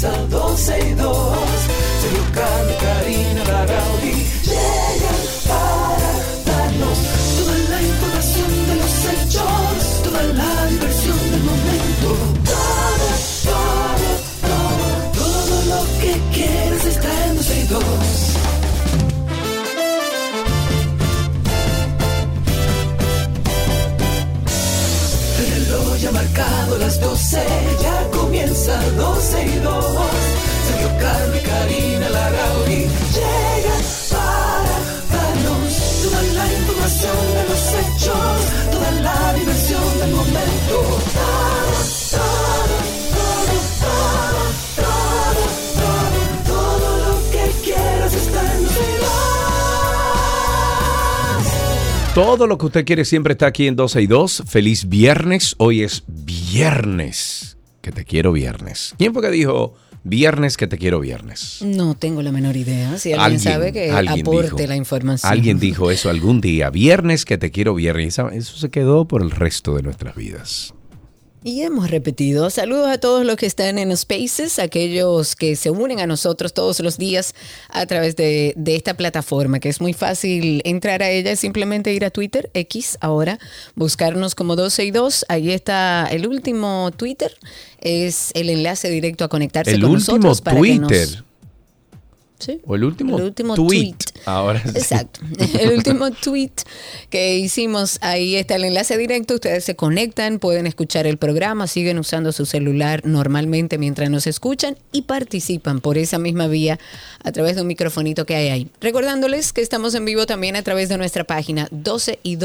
comienza 12 Todo lo que usted quiere siempre está aquí en 12 y 2. Feliz viernes. Hoy es viernes. Que te quiero viernes. ¿Quién fue que dijo viernes que te quiero viernes? No tengo la menor idea. Si alguien, sabe que alguien aporte dijo- la información. Alguien dijo eso algún día. Viernes que te quiero viernes. Eso se quedó por el resto de nuestras vidas. Y hemos repetido. Saludos a todos los que están en Spaces, aquellos que se unen a nosotros todos los días a través de, de esta plataforma, que es muy fácil entrar a ella, es simplemente ir a Twitter, X ahora, buscarnos como 12 y 2. Ahí está el último Twitter, es el enlace directo a conectarse El con último nosotros. para que nos- Twitter. Sí. O el último, El último tweet. tweet. Ahora sí. Exacto. El último tweet que hicimos, ahí está el enlace directo. Ustedes se conectan, pueden escuchar el programa, siguen usando su celular normalmente mientras nos escuchan y participan por esa misma vía a través de un microfonito que hay ahí. Recordándoles que estamos en vivo también a través de nuestra página 12 y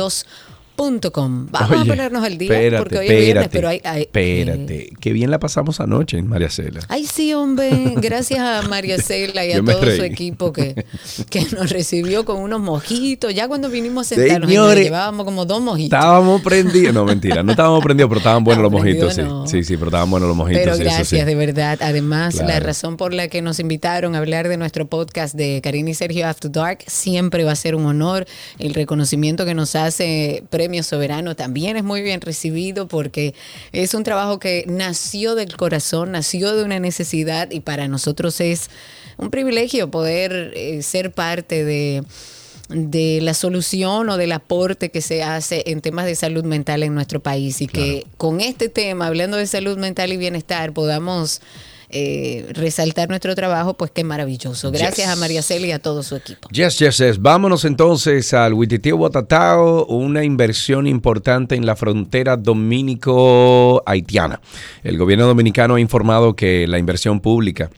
2.com. Vamos Oye, a ponernos al día espérate, porque hoy es viernes, espérate, pero hay, hay- espérate. Qué bien la pasamos anoche en María Cela. Ay, sí, hombre. Gracias a María Cela y a todo su equipo que, que nos recibió con unos mojitos. Ya cuando vinimos a sentarnos, Señores, llevábamos como dos mojitos. Estábamos prendidos. No, mentira. No estábamos prendidos, pero estaban buenos los mojitos. Sí. no. sí, sí, pero estaban buenos los mojitos. Pero sí, eso gracias, sí. de verdad. Además, la razón por la que nos invitaron a hablar de nuestro podcast de Karina y Sergio After Dark siempre va a ser un honor. El reconocimiento que nos hace Premio Soberano también es muy bien recibido porque es un trabajo que nació del corazón, nació de una necesidad y para nosotros es un privilegio poder eh, ser parte de de la solución o del aporte que se hace en temas de salud mental en nuestro país. Y que con este tema, hablando de salud mental y bienestar, podamos eh, resaltar nuestro trabajo, pues qué maravilloso. Gracias Yes. a María Celia y a todo su equipo. Yes, yes, yes. Vámonos entonces al Huititio Botatao, una inversión importante en la frontera dominico-haitiana. El gobierno dominicano ha informado que la inversión pública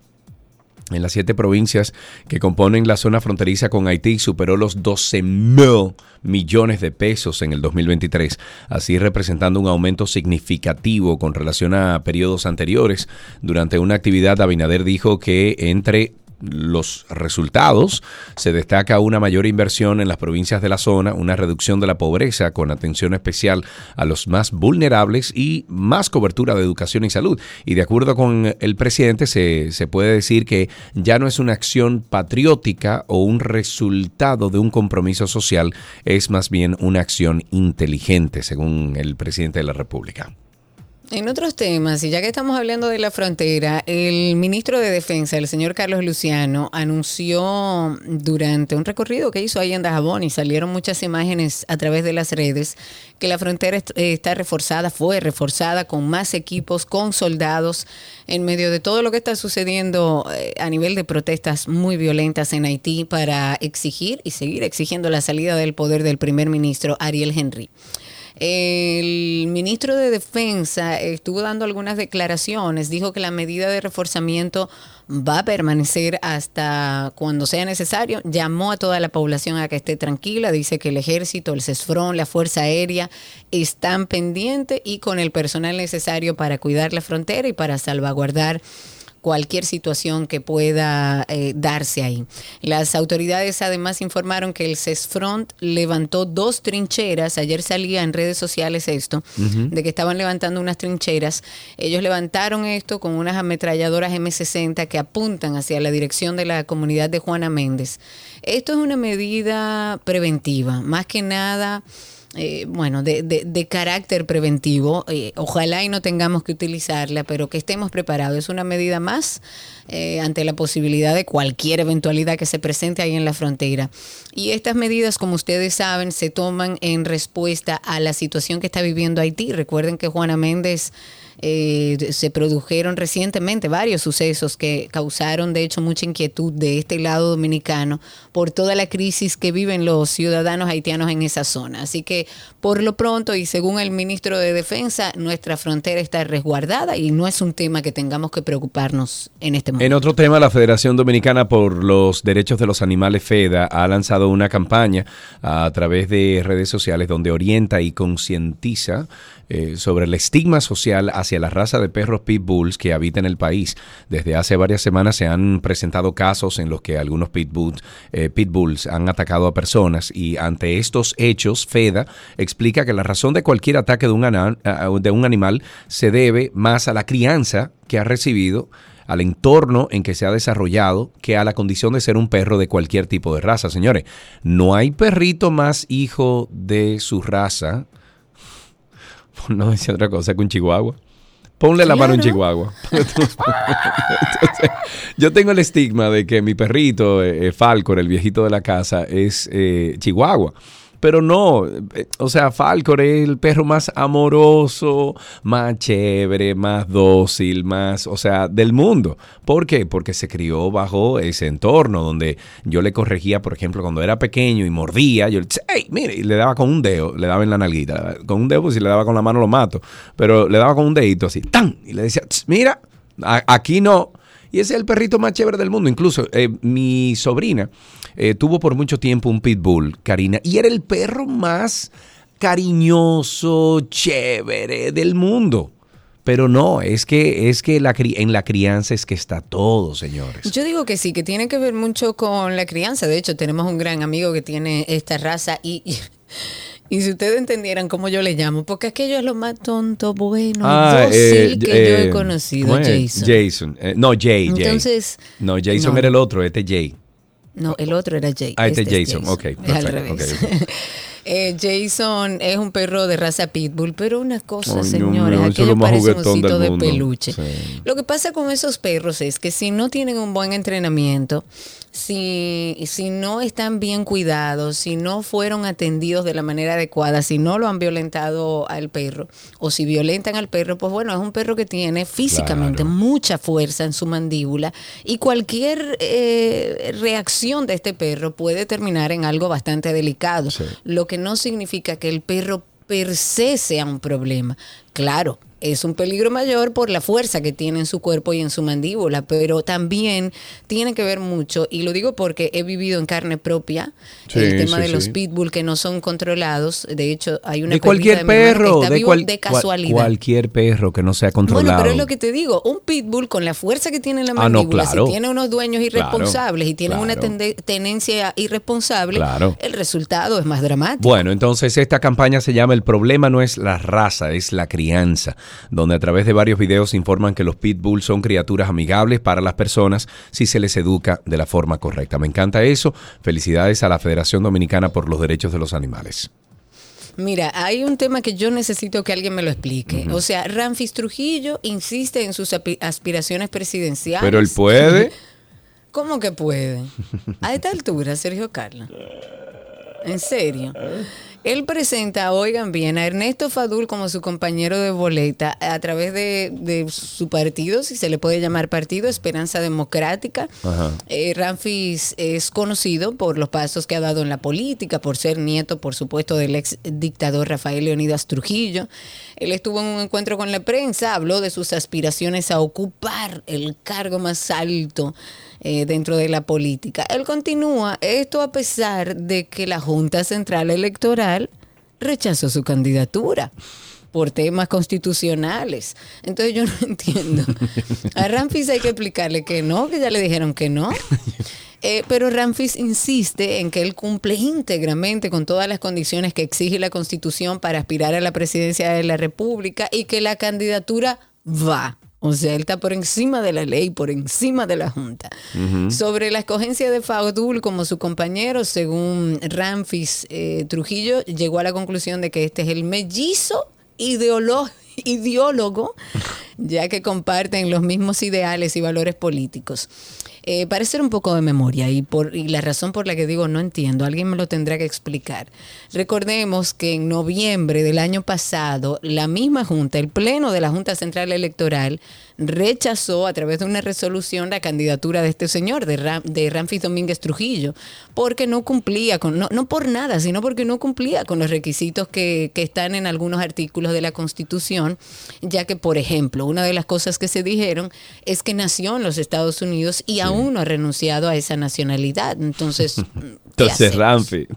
en las siete provincias que componen la zona fronteriza con Haití superó los 12 mil millones de pesos en el 2023, así representando un aumento significativo con relación a periodos anteriores. Durante una actividad, Abinader dijo que entre los resultados se destaca una mayor inversión en las provincias de la zona, una reducción de la pobreza con atención especial a los más vulnerables y más cobertura de educación y salud. Y de acuerdo con el presidente se, se puede decir que ya no es una acción patriótica o un resultado de un compromiso social, es más bien una acción inteligente, según el presidente de la República. En otros temas, y ya que estamos hablando de la frontera, el ministro de Defensa, el señor Carlos Luciano, anunció durante un recorrido que hizo ahí en Dajabón y salieron muchas imágenes a través de las redes que la frontera eh, está reforzada, fue reforzada con más equipos, con soldados, en medio de todo lo que está sucediendo eh, a nivel de protestas muy violentas en Haití para exigir y seguir exigiendo la salida del poder del primer ministro Ariel Henry. El ministro de Defensa estuvo dando algunas declaraciones, dijo que la medida de reforzamiento va a permanecer hasta cuando sea necesario, llamó a toda la población a que esté tranquila, dice que el ejército, el CESFRON, la Fuerza Aérea están pendientes y con el personal necesario para cuidar la frontera y para salvaguardar cualquier situación que pueda eh, darse ahí. Las autoridades además informaron que el CESFRONT levantó dos trincheras, ayer salía en redes sociales esto, de que estaban levantando unas trincheras. Ellos levantaron esto con unas ametralladoras M60 que apuntan hacia la dirección de la comunidad de Juana Méndez. Esto es una medida preventiva, más que nada eh, bueno, de, de, de, carácter preventivo. Eh, ojalá y no tengamos que utilizarla, pero que estemos preparados. Es una medida más eh, ante la posibilidad de cualquier eventualidad que se presente ahí en la frontera. Y estas medidas, como ustedes saben, se toman en respuesta a la situación que está viviendo Haití. Recuerden que Juana Méndez eh, se produjeron recientemente varios sucesos que causaron, de hecho, mucha inquietud de este lado dominicano por toda la crisis que viven los ciudadanos haitianos en esa zona. Así que, por lo pronto, y según el ministro de Defensa, nuestra frontera está resguardada y no es un tema que tengamos que preocuparnos en este momento. En otro tema, la Federación Dominicana por los Derechos de los Animales, FEDA, ha lanzado una campaña a través de redes sociales donde orienta y concientiza eh, sobre el estigma social hacia la raza de perros pitbulls que habita en el país. Desde hace varias semanas se han presentado casos en los que algunos pitbulls, eh, han atacado a personas y ante estos hechos, FEDA explica que la razón de cualquier ataque de un, de un animal se debe más a la crianza que ha recibido al entorno en que se ha desarrollado que a la condición de ser un perro de cualquier tipo de raza. Señores, no hay perrito más hijo de su raza no decía otra cosa que un chihuahua. Ponle la mano a un chihuahua. yo tengo el estigma de que mi perrito, eh, Falcor, el viejito de la casa, es eh, chihuahua. Pero no, eh, o sea, Falcor es el perro más amoroso, más chévere, más dócil, más, o sea, del mundo. ¿Por qué? Porque se crió bajo ese entorno donde yo le corregía, por ejemplo, cuando era pequeño y mordía, yo le decía, hey, mire, y le daba con un dedo, le daba en la nalguita. Con un dedo, pues si le daba con la mano lo mato. Pero le daba con un dedito así, ¡tan! Y le decía, mira, aquí no. Y ese es el perrito más chévere del mundo. Incluso eh, mi sobrina eh, tuvo por mucho tiempo un pitbull, Karina, y era el perro más cariñoso, chévere del mundo. Pero no, es que, es que en la crianza es que está todo, señores. Yo digo que sí, que tiene que ver mucho con la crianza. De hecho, tenemos un gran amigo que tiene esta raza y si ustedes entendieran cómo yo le llamo, porque aquello es lo más tonto, bueno, ah, eh, que yo he eh, conocido, Jason. Jason, eh, no, Jay, Entonces, No, Jason era el otro, este Jay. No, el otro era Jay. Ah, este, es este Jason, ok. Perfecto, Jason es un perro de raza pitbull, pero una cosa, señores, aquello parece un osito de peluche. Lo que pasa con esos perros es que si no tienen un buen entrenamiento, si, si no están bien cuidados, si no fueron atendidos de la manera adecuada, si no lo han violentado al perro o si violentan al perro, pues bueno, es un perro que tiene físicamente mucha fuerza en su mandíbula y cualquier eh, reacción de este perro puede terminar en algo bastante delicado, lo que no significa que el perro per se sea un problema. Claro, es un peligro mayor por la fuerza que tiene en su cuerpo y en su mandíbula, pero también tiene que ver mucho, y lo digo porque he vivido en carne propia, el tema de los pitbull que no son controlados. De hecho, hay una de cualquier perro, de, casualidad. cualquier perro que no sea controlado. Bueno, pero es lo que te digo, un pitbull con la fuerza que tiene en la ah, mandíbula, si tiene unos dueños irresponsables y tiene una tenencia irresponsable, el resultado es más dramático. Bueno, entonces esta campaña se llama El problema no es la raza, es la crianza donde a través de varios videos informan que los pitbulls son criaturas amigables para las personas si se les educa de la forma correcta. Me encanta eso. Felicidades a la Federación Dominicana por los Derechos de los Animales. Mira, hay un tema que yo necesito que alguien me lo explique. O sea, Ramfis Trujillo insiste en sus aspiraciones presidenciales. Pero él puede. ¿Cómo que puede? A esta altura, Sergio Carla. ¿En serio? Él presenta, oigan bien, a Ernesto Fadul como su compañero de boleta a través de, su partido, si se le puede llamar partido, Esperanza Democrática. Eh, Ramfis es conocido por los pasos que ha dado en la política, por ser nieto, por supuesto, del ex dictador Rafael Leonidas Trujillo. Él estuvo en un encuentro con la prensa, habló de sus aspiraciones a ocupar el cargo más alto eh, dentro de la política. Él continúa, esto a pesar de que la Junta Central Electoral rechazó su candidatura por temas constitucionales. Entonces yo no entiendo. A Ramfis hay que explicarle que no, que ya le dijeron que no. Eh, pero Ramfis insiste en que él cumple íntegramente con todas las condiciones que exige la Constitución para aspirar a la presidencia de la República y que la candidatura va. O sea, él está por encima de la ley, por encima de la Junta. Sobre la escogencia de Faudul como su compañero, según Ramfis eh, Trujillo, llegó a la conclusión de que este es el mellizo ideólogo, ya que comparten los mismos ideales y valores políticos. Eh, para hacer un poco de memoria y, por, y la razón por la que digo no entiendo, alguien me lo tendrá que explicar. Recordemos que en noviembre del año pasado, la misma Junta, el Pleno de la Junta Central Electoral, rechazó a través de una resolución la candidatura de este señor, de, de Ramfis Domínguez Trujillo, porque no cumplía con, no, no por nada, sino porque no cumplía con los requisitos que, que están en algunos artículos de la Constitución, ya que, por ejemplo, una de las cosas que se dijeron es que nació en los Estados Unidos y aún no ha renunciado a esa nacionalidad. Entonces, entonces, Ramfi.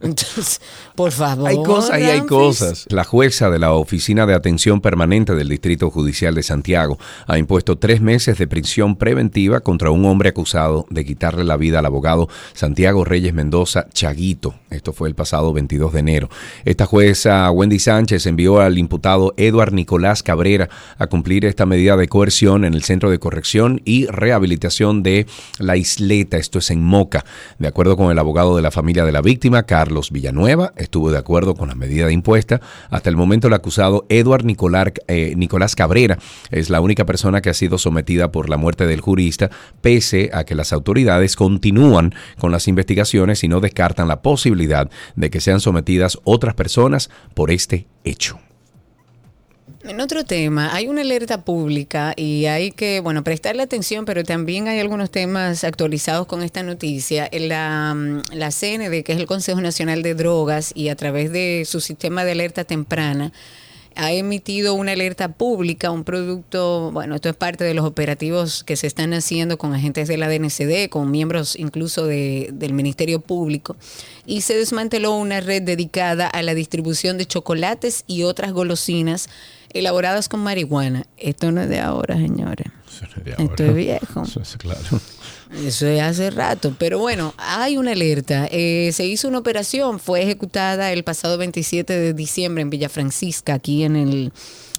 Entonces, por favor. Hay cosas y hay cosas. La jueza de la Oficina de Atención Permanente del Distrito Judicial de Santiago ha impuesto tres meses de prisión preventiva contra un hombre acusado de quitarle la vida al abogado Santiago Reyes Mendoza Chaguito. Esto fue el pasado 22 de enero. Esta jueza, Wendy Sánchez, envió al imputado Eduard Nicolás Cabrera a cumplir esta medida de coerción en el Centro de Corrección y Rehabilitación de La Isleta. Esto es en Moca. De acuerdo con el abogado abogado de la familia de la víctima, Carlos Villanueva, estuvo de acuerdo con la medida impuesta. Hasta el momento el acusado Eduard eh, Nicolás Cabrera es la única persona que ha sido sometida por la muerte del jurista, pese a que las autoridades continúan con las investigaciones y no descartan la posibilidad de que sean sometidas otras personas por este hecho. En otro tema, hay una alerta pública y hay que, bueno, prestarle atención, pero también hay algunos temas actualizados con esta noticia. La, mm, la CND, que es el Consejo Nacional de Drogas, y a través de su sistema de alerta temprana, ha emitido una alerta pública, un producto, bueno, esto es parte de los operativos que se están haciendo con agentes de la DNCD, con miembros incluso de, del Ministerio Público, y se desmanteló una red dedicada a la distribución de chocolates y otras golosinas elaboradas con marihuana. Esto no es de ahora, señores. Esto es viejo. Eso es claro. Eso es hace rato. Pero bueno, hay una alerta. Eh, se hizo una operación, fue ejecutada el pasado 27 de diciembre en Villa Francisca, aquí en el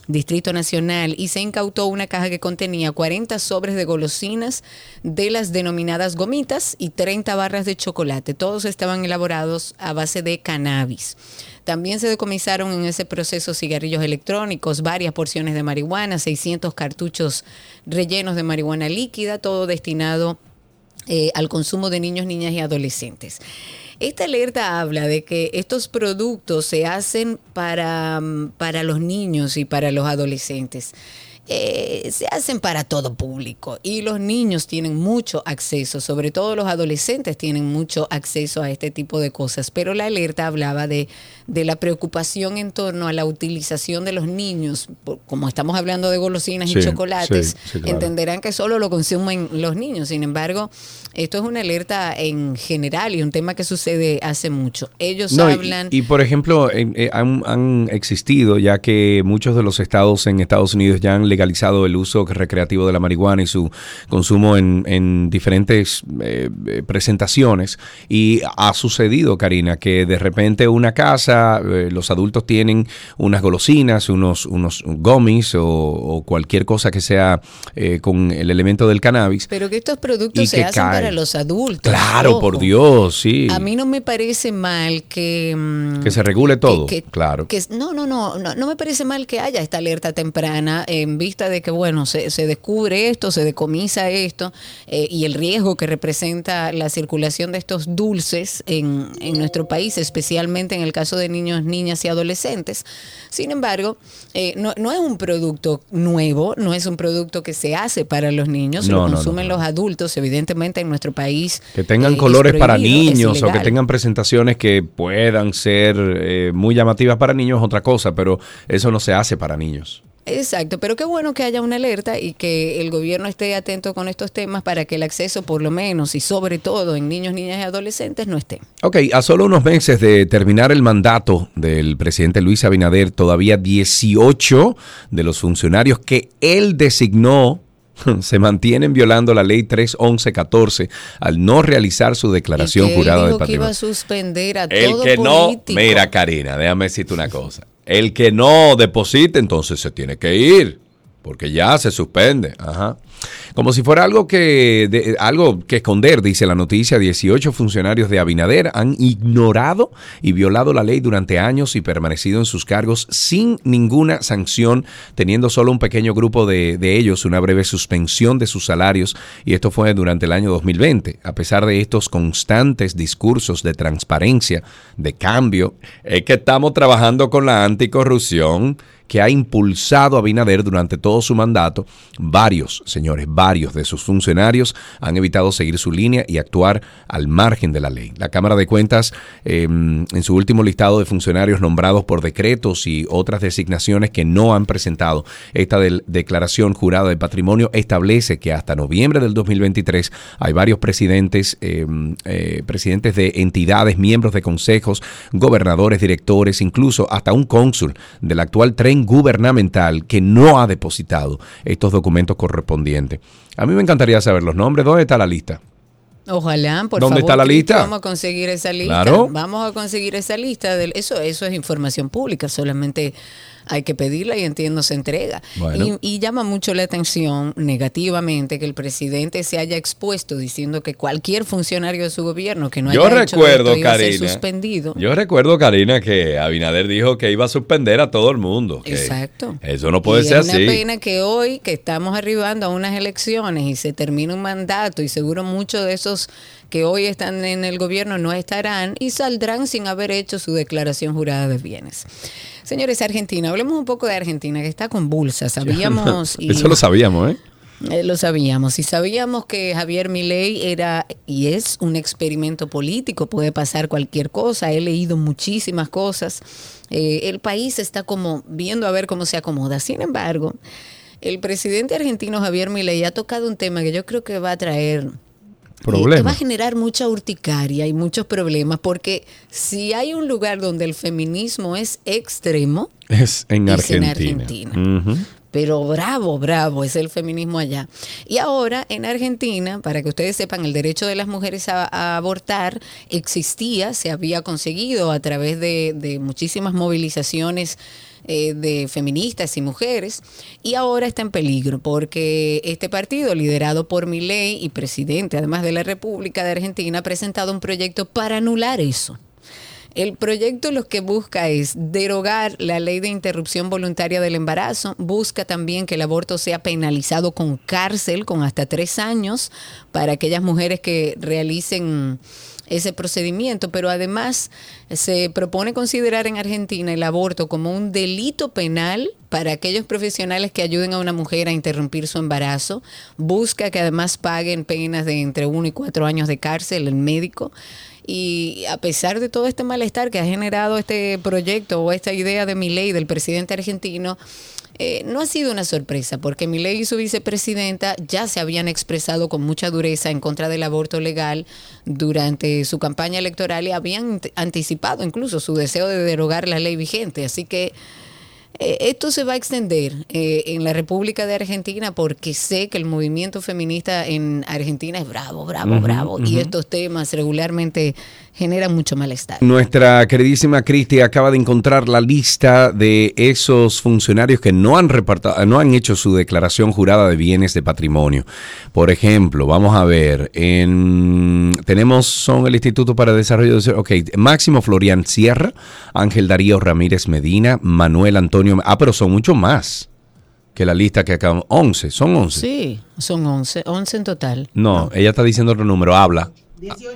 Distrito Nacional, y se incautó una caja que contenía 40 sobres de golosinas de las denominadas gomitas y 30 barras de chocolate. Todos estaban elaborados a base de cannabis. También se decomisaron en ese proceso cigarrillos electrónicos, varias porciones de marihuana, 600 cartuchos rellenos de marihuana líquida, todo destinado eh, al consumo de niños, niñas y adolescentes. Esta alerta habla de que estos productos se hacen para, para los niños y para los adolescentes. Eh, se hacen para todo público. Y los niños tienen mucho acceso, sobre todo los adolescentes tienen mucho acceso a este tipo de cosas, pero la alerta hablaba de, de la preocupación en torno a la utilización de los niños, como estamos hablando de golosinas y chocolates, entenderán que solo lo consumen los niños, sin embargo, esto es una alerta en general y un tema que sucede hace mucho. Ellos hablan... Y, por ejemplo, eh, han, han existido, ya que muchos de los estados en Estados Unidos ya han legalizado el uso recreativo de la marihuana y su consumo en, diferentes eh, eh, presentaciones. Y ha sucedido, Karina, que de repente una casa, eh, los adultos tienen unas golosinas, unos, unos gummies o, cualquier cosa que sea con el elemento del cannabis. Pero que estos productos se hacen para los adultos. Claro, por Dios, sí. A mí no me parece mal que... Mm, que se regule todo, claro. Que, no, no, no, no, no me parece mal que haya esta alerta temprana en vista de que, bueno, se, descubre esto, se decomisa esto eh, y el riesgo que representa la circulación de estos dulces en, en, nuestro país, especialmente en el caso de niños, niñas y adolescentes. Sin embargo, eh, no, no, es un producto nuevo, no es un producto que se hace para los niños, lo consumen los adultos, evidentemente en nuestro país. Que tengan eh, colores para niños o que tengan presentaciones que puedan ser muy llamativas para niños es otra cosa, pero eso no se hace para niños. Exacto, pero qué bueno que haya una alerta y que el gobierno esté atento con estos temas para que el acceso, por lo menos y sobre todo en niños, niñas y adolescentes, no esté. Ok, a solo unos meses de terminar el mandato del presidente Luis Abinader, todavía 18 de los funcionarios que él designó se mantienen violando la ley 31114 al no realizar su declaración jurada de patrimonio. Que iba a suspender a el que no, mira Karina, déjame decirte una cosa. El que no deposite, entonces se tiene que ir. Porque ya se suspende. Ajá. Como si fuera algo que, de- algo que esconder, dice la noticia, 18 funcionarios de Abinader han ignorado y violado la ley durante años y permanecido en sus cargos sin ninguna sanción, teniendo solo un pequeño grupo de, de ellos una breve suspensión de sus salarios y esto fue durante el año 2020. A pesar de estos constantes discursos de transparencia, de cambio, es que estamos trabajando con la anticorrupción que ha impulsado a Abinader durante todo su mandato, varios, señores, varios de sus funcionarios han evitado seguir su línea y actuar al margen de la ley. La Cámara de Cuentas, eh, en su último listado de funcionarios nombrados por decretos y otras designaciones que no han presentado esta declaración jurada de patrimonio, establece que hasta noviembre del 2023 hay varios presidentes, eh, eh, presidentes de entidades, miembros de consejos, gobernadores, directores, incluso hasta un cónsul del actual tren gubernamental que no ha depositado estos documentos correspondientes. A mí me encantaría saber los nombres. ¿Dónde está la lista? Ojalá, por ¿Dónde favor. está la lista? Vamos a conseguir esa lista. Claro. Vamos a conseguir esa lista. Eso, eso es información pública, solamente hay que pedirla y entiendo se entrega. Bueno. Y, y llama mucho la atención negativamente que el presidente se haya expuesto diciendo que cualquier funcionario de su gobierno que no Yo haya hecho recuerdo, esto iba a ser Karina. suspendido. Yo recuerdo, Karina, que Abinader dijo que iba a suspender a todo el mundo. que Exacto. Eso no puede y ser es así. una pena que hoy, que estamos arribando a unas elecciones y se termina un mandato y seguro muchos de esos que hoy están en el gobierno no estarán y saldrán sin haber hecho su declaración jurada de bienes. Señores, Argentina, hablemos un poco de Argentina, que está convulsa. Sabíamos... y- Eso lo sabíamos, ¿eh? eh, lo sabíamos y sabíamos que Javier Milei era y es un experimento político, puede pasar cualquier cosa, he leído muchísimas cosas, Eh, el país está como viendo a ver cómo se acomoda. Sin embargo, el presidente argentino Javier Milei ha tocado un tema que yo creo que va a traer que va a Problemas. generar mucha urticaria y muchos problemas, porque si hay un lugar donde el feminismo es extremo, Es en Es en Argentina. Argentina. Ujú. pero bravo, bravo, es el feminismo allá. Y ahora en Argentina, para que ustedes sepan, el derecho de las mujeres a, a abortar existía, se había conseguido a través de, de muchísimas movilizaciones eh, de feministas y mujeres, y ahora está en peligro porque este partido, liderado por Milei y presidente además de la República de Argentina, ha presentado un proyecto para anular eso. El proyecto lo que busca es derogar la ley de interrupción voluntaria del embarazo, busca también que el aborto sea penalizado con cárcel, con hasta tres años, para aquellas mujeres que realicen ese procedimiento, pero además se propone considerar en Argentina el aborto como un delito penal para aquellos profesionales que ayuden a una mujer a interrumpir su embarazo, busca que además paguen penas de entre uno y cuatro años de cárcel el médico. Y a pesar de todo este malestar que ha generado este proyecto o esta idea de mi ley del presidente argentino, eh, no ha sido una sorpresa, porque Milei y su vicepresidenta ya se habían expresado con mucha dureza en contra del aborto legal durante su campaña electoral y habían ant- anticipado incluso su deseo de derogar la ley vigente. Así que eh, esto se va a extender eh, en la República de Argentina porque sé que el movimiento feminista en Argentina es bravo, bravo, bravo. Y estos temas regularmente generan mucho malestar. Nuestra queridísima Cristi acaba de encontrar la lista de esos funcionarios que no han no han hecho su declaración jurada de bienes de patrimonio. Por ejemplo, vamos a ver, en, tenemos son el Instituto para Desarrollo de ok, Máximo Florian Sierra, Ángel Darío Ramírez Medina, Manuel Antonio, ah, pero son mucho más que la lista que acabamos, 11, son 11. Sí, son 11, 11 en total. No, ella está diciendo otro número, habla.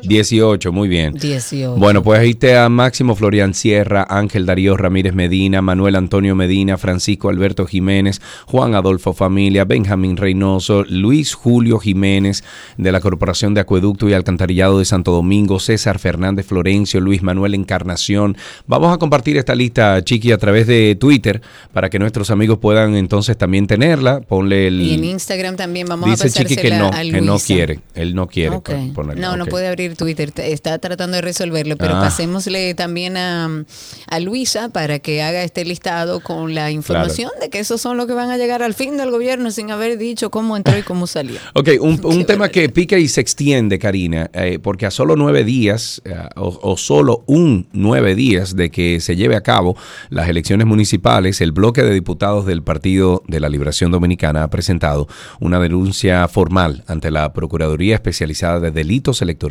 18. muy bien. 18. Bueno, pues ahí está Máximo Florian Sierra, Ángel Darío Ramírez Medina, Manuel Antonio Medina, Francisco Alberto Jiménez, Juan Adolfo Familia, Benjamín Reynoso, Luis Julio Jiménez de la Corporación de Acueducto y Alcantarillado de Santo Domingo, César Fernández Florencio, Luis Manuel Encarnación. Vamos a compartir esta lista, Chiqui, a través de Twitter para que nuestros amigos puedan entonces también tenerla. Ponle el... Y en Instagram también vamos Dice a Chiqui que no, a que no quiere. Él no quiere Ok. pon- ponerla. No, no. Puede abrir Twitter, está tratando de resolverlo, pero Ah. pasémosle también a, a Luisa para que haga este listado con la información de que esos son los que van a llegar al fin del gobierno sin haber dicho cómo entró y cómo salió. Ok, un, un tema que pica y se extiende, Karina, eh, porque a solo nueve días eh, o, o solo un nueve días de que se lleve a cabo las elecciones municipales, el bloque de diputados del Partido de la Liberación Dominicana ha presentado una denuncia formal ante la Procuraduría Especializada de Delitos Electorales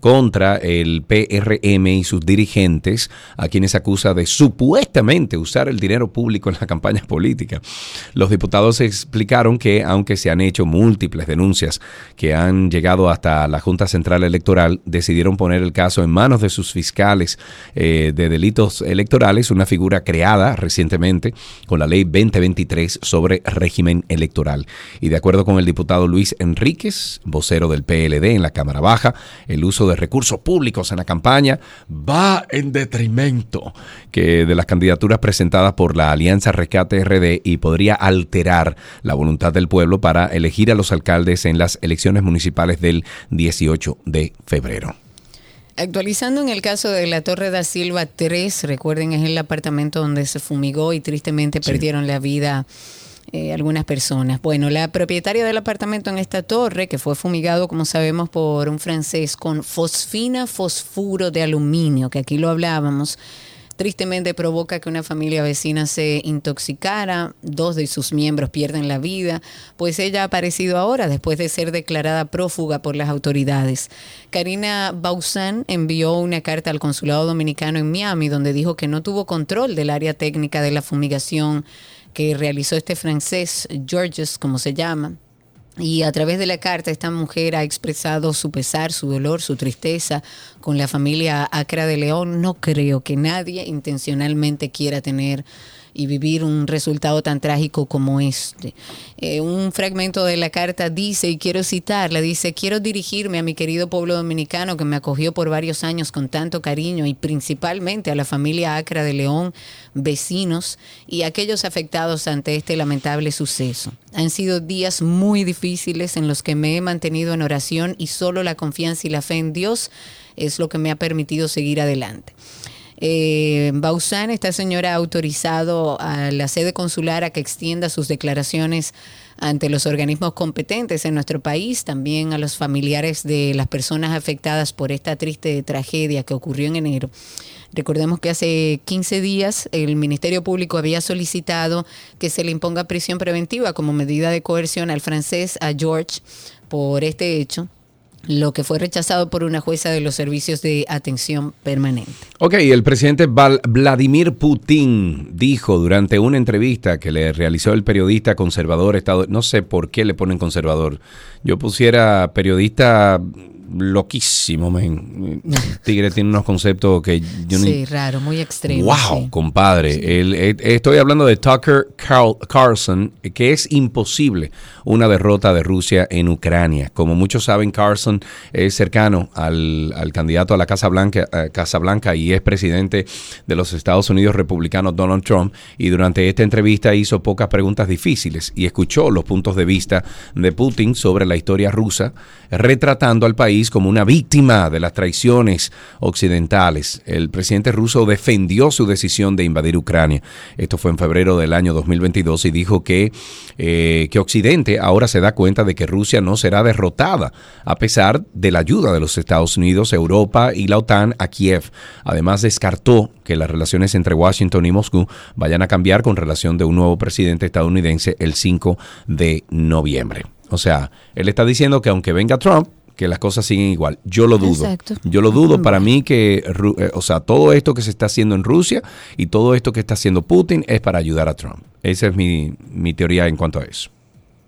contra el PRM y sus dirigentes, a quienes acusa de supuestamente usar el dinero público en la campaña política. Los diputados explicaron que, aunque se han hecho múltiples denuncias que han llegado hasta la Junta Central Electoral, decidieron poner el caso en manos de sus fiscales eh, de delitos electorales, una figura creada recientemente con la ley 2023 sobre régimen electoral. Y de acuerdo con el diputado Luis Enríquez, vocero del PLD en la Cámara Baja, el uso de recursos públicos en la campaña va en detrimento que de las candidaturas presentadas por la Alianza Rescate RD y podría alterar la voluntad del pueblo para elegir a los alcaldes en las elecciones municipales del 18 de febrero. Actualizando en el caso de la Torre da Silva 3, recuerden es el apartamento donde se fumigó y tristemente perdieron la vida eh, algunas personas. Bueno, la propietaria del apartamento en esta torre, que fue fumigado, como sabemos, por un francés con fosfina fosfuro de aluminio, que aquí lo hablábamos, tristemente provoca que una familia vecina se intoxicara, dos de sus miembros pierden la vida, pues ella ha aparecido ahora después de ser declarada prófuga por las autoridades. Karina Bauzán envió una carta al consulado dominicano en Miami donde dijo que no tuvo control del área técnica de la fumigación que realizó este francés, Georges, como se llama, y a través de la carta esta mujer ha expresado su pesar, su dolor, su tristeza con la familia Acra de León. No creo que nadie intencionalmente quiera tener y vivir un resultado tan trágico como este. Eh, un fragmento de la carta dice, y quiero citarla, dice, quiero dirigirme a mi querido pueblo dominicano que me acogió por varios años con tanto cariño y principalmente a la familia Acra de León, vecinos y aquellos afectados ante este lamentable suceso. Han sido días muy difíciles en los que me he mantenido en oración y solo la confianza y la fe en Dios es lo que me ha permitido seguir adelante. Eh, Bausán, esta señora ha autorizado a la sede consular a que extienda sus declaraciones ante los organismos competentes en nuestro país, también a los familiares de las personas afectadas por esta triste tragedia que ocurrió en enero. Recordemos que hace 15 días el Ministerio Público había solicitado que se le imponga prisión preventiva como medida de coerción al francés, a George, por este hecho lo que fue rechazado por una jueza de los servicios de atención permanente. Ok, el presidente Vladimir Putin dijo durante una entrevista que le realizó el periodista conservador estado, no sé por qué le ponen conservador. Yo pusiera periodista loquísimo, men. Tigre tiene unos conceptos que yo sí, raro, muy extremo. Wow, sí. compadre. El- eh, estoy hablando de Tucker Carl- Carlson, que es imposible una derrota de Rusia en Ucrania. Como muchos saben, Carlson es cercano al, al candidato a la Casa Blanca, eh, Casa Blanca y es presidente de los Estados Unidos republicanos Donald Trump. Y durante esta entrevista hizo pocas preguntas difíciles y escuchó los puntos de vista de Putin sobre la historia rusa, retratando al país como una víctima de las traiciones occidentales. El presidente ruso defendió su decisión de invadir Ucrania. Esto fue en febrero del año 2022 y dijo que, eh, que Occidente ahora se da cuenta de que Rusia no será derrotada, a pesar de la ayuda de los Estados Unidos, Europa y la OTAN a Kiev. Además, descartó que las relaciones entre Washington y Moscú vayan a cambiar con relación de un nuevo presidente estadounidense el 5 de noviembre. O sea, él está diciendo que aunque venga Trump, que las cosas siguen igual. Yo lo dudo. Exacto. Yo lo dudo. Para mí que, eh, o sea, todo esto que se está haciendo en Rusia y todo esto que está haciendo Putin es para ayudar a Trump. Esa es mi, mi teoría en cuanto a eso.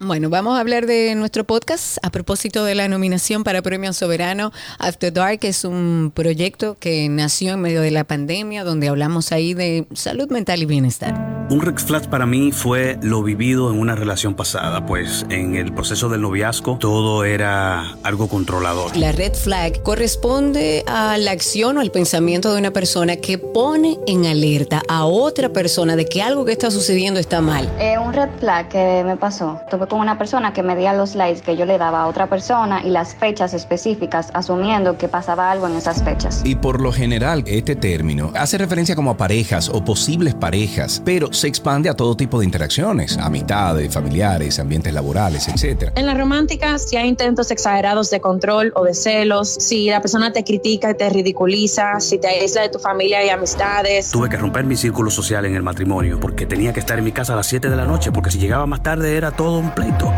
Bueno, vamos a hablar de nuestro podcast a propósito de la nominación para Premio Soberano. After Dark es un proyecto que nació en medio de la pandemia, donde hablamos ahí de salud mental y bienestar. Un red flag para mí fue lo vivido en una relación pasada, pues en el proceso del noviazgo todo era algo controlador. La red flag corresponde a la acción o al pensamiento de una persona que pone en alerta a otra persona de que algo que está sucediendo está mal. Eh, un red flag que me pasó, tuve con una persona que medía los likes que yo le daba a otra persona y las fechas específicas, asumiendo que pasaba algo en esas fechas. Y por lo general, este término hace referencia como a parejas o posibles parejas, pero se expande a todo tipo de interacciones, amistades, familiares, ambientes laborales, etc. En la romántica, si hay intentos exagerados de control o de celos, si la persona te critica y te ridiculiza, si te aísla de tu familia y amistades. Tuve que romper mi círculo social en el matrimonio porque tenía que estar en mi casa a las 7 de la noche porque si llegaba más tarde era todo un pleito.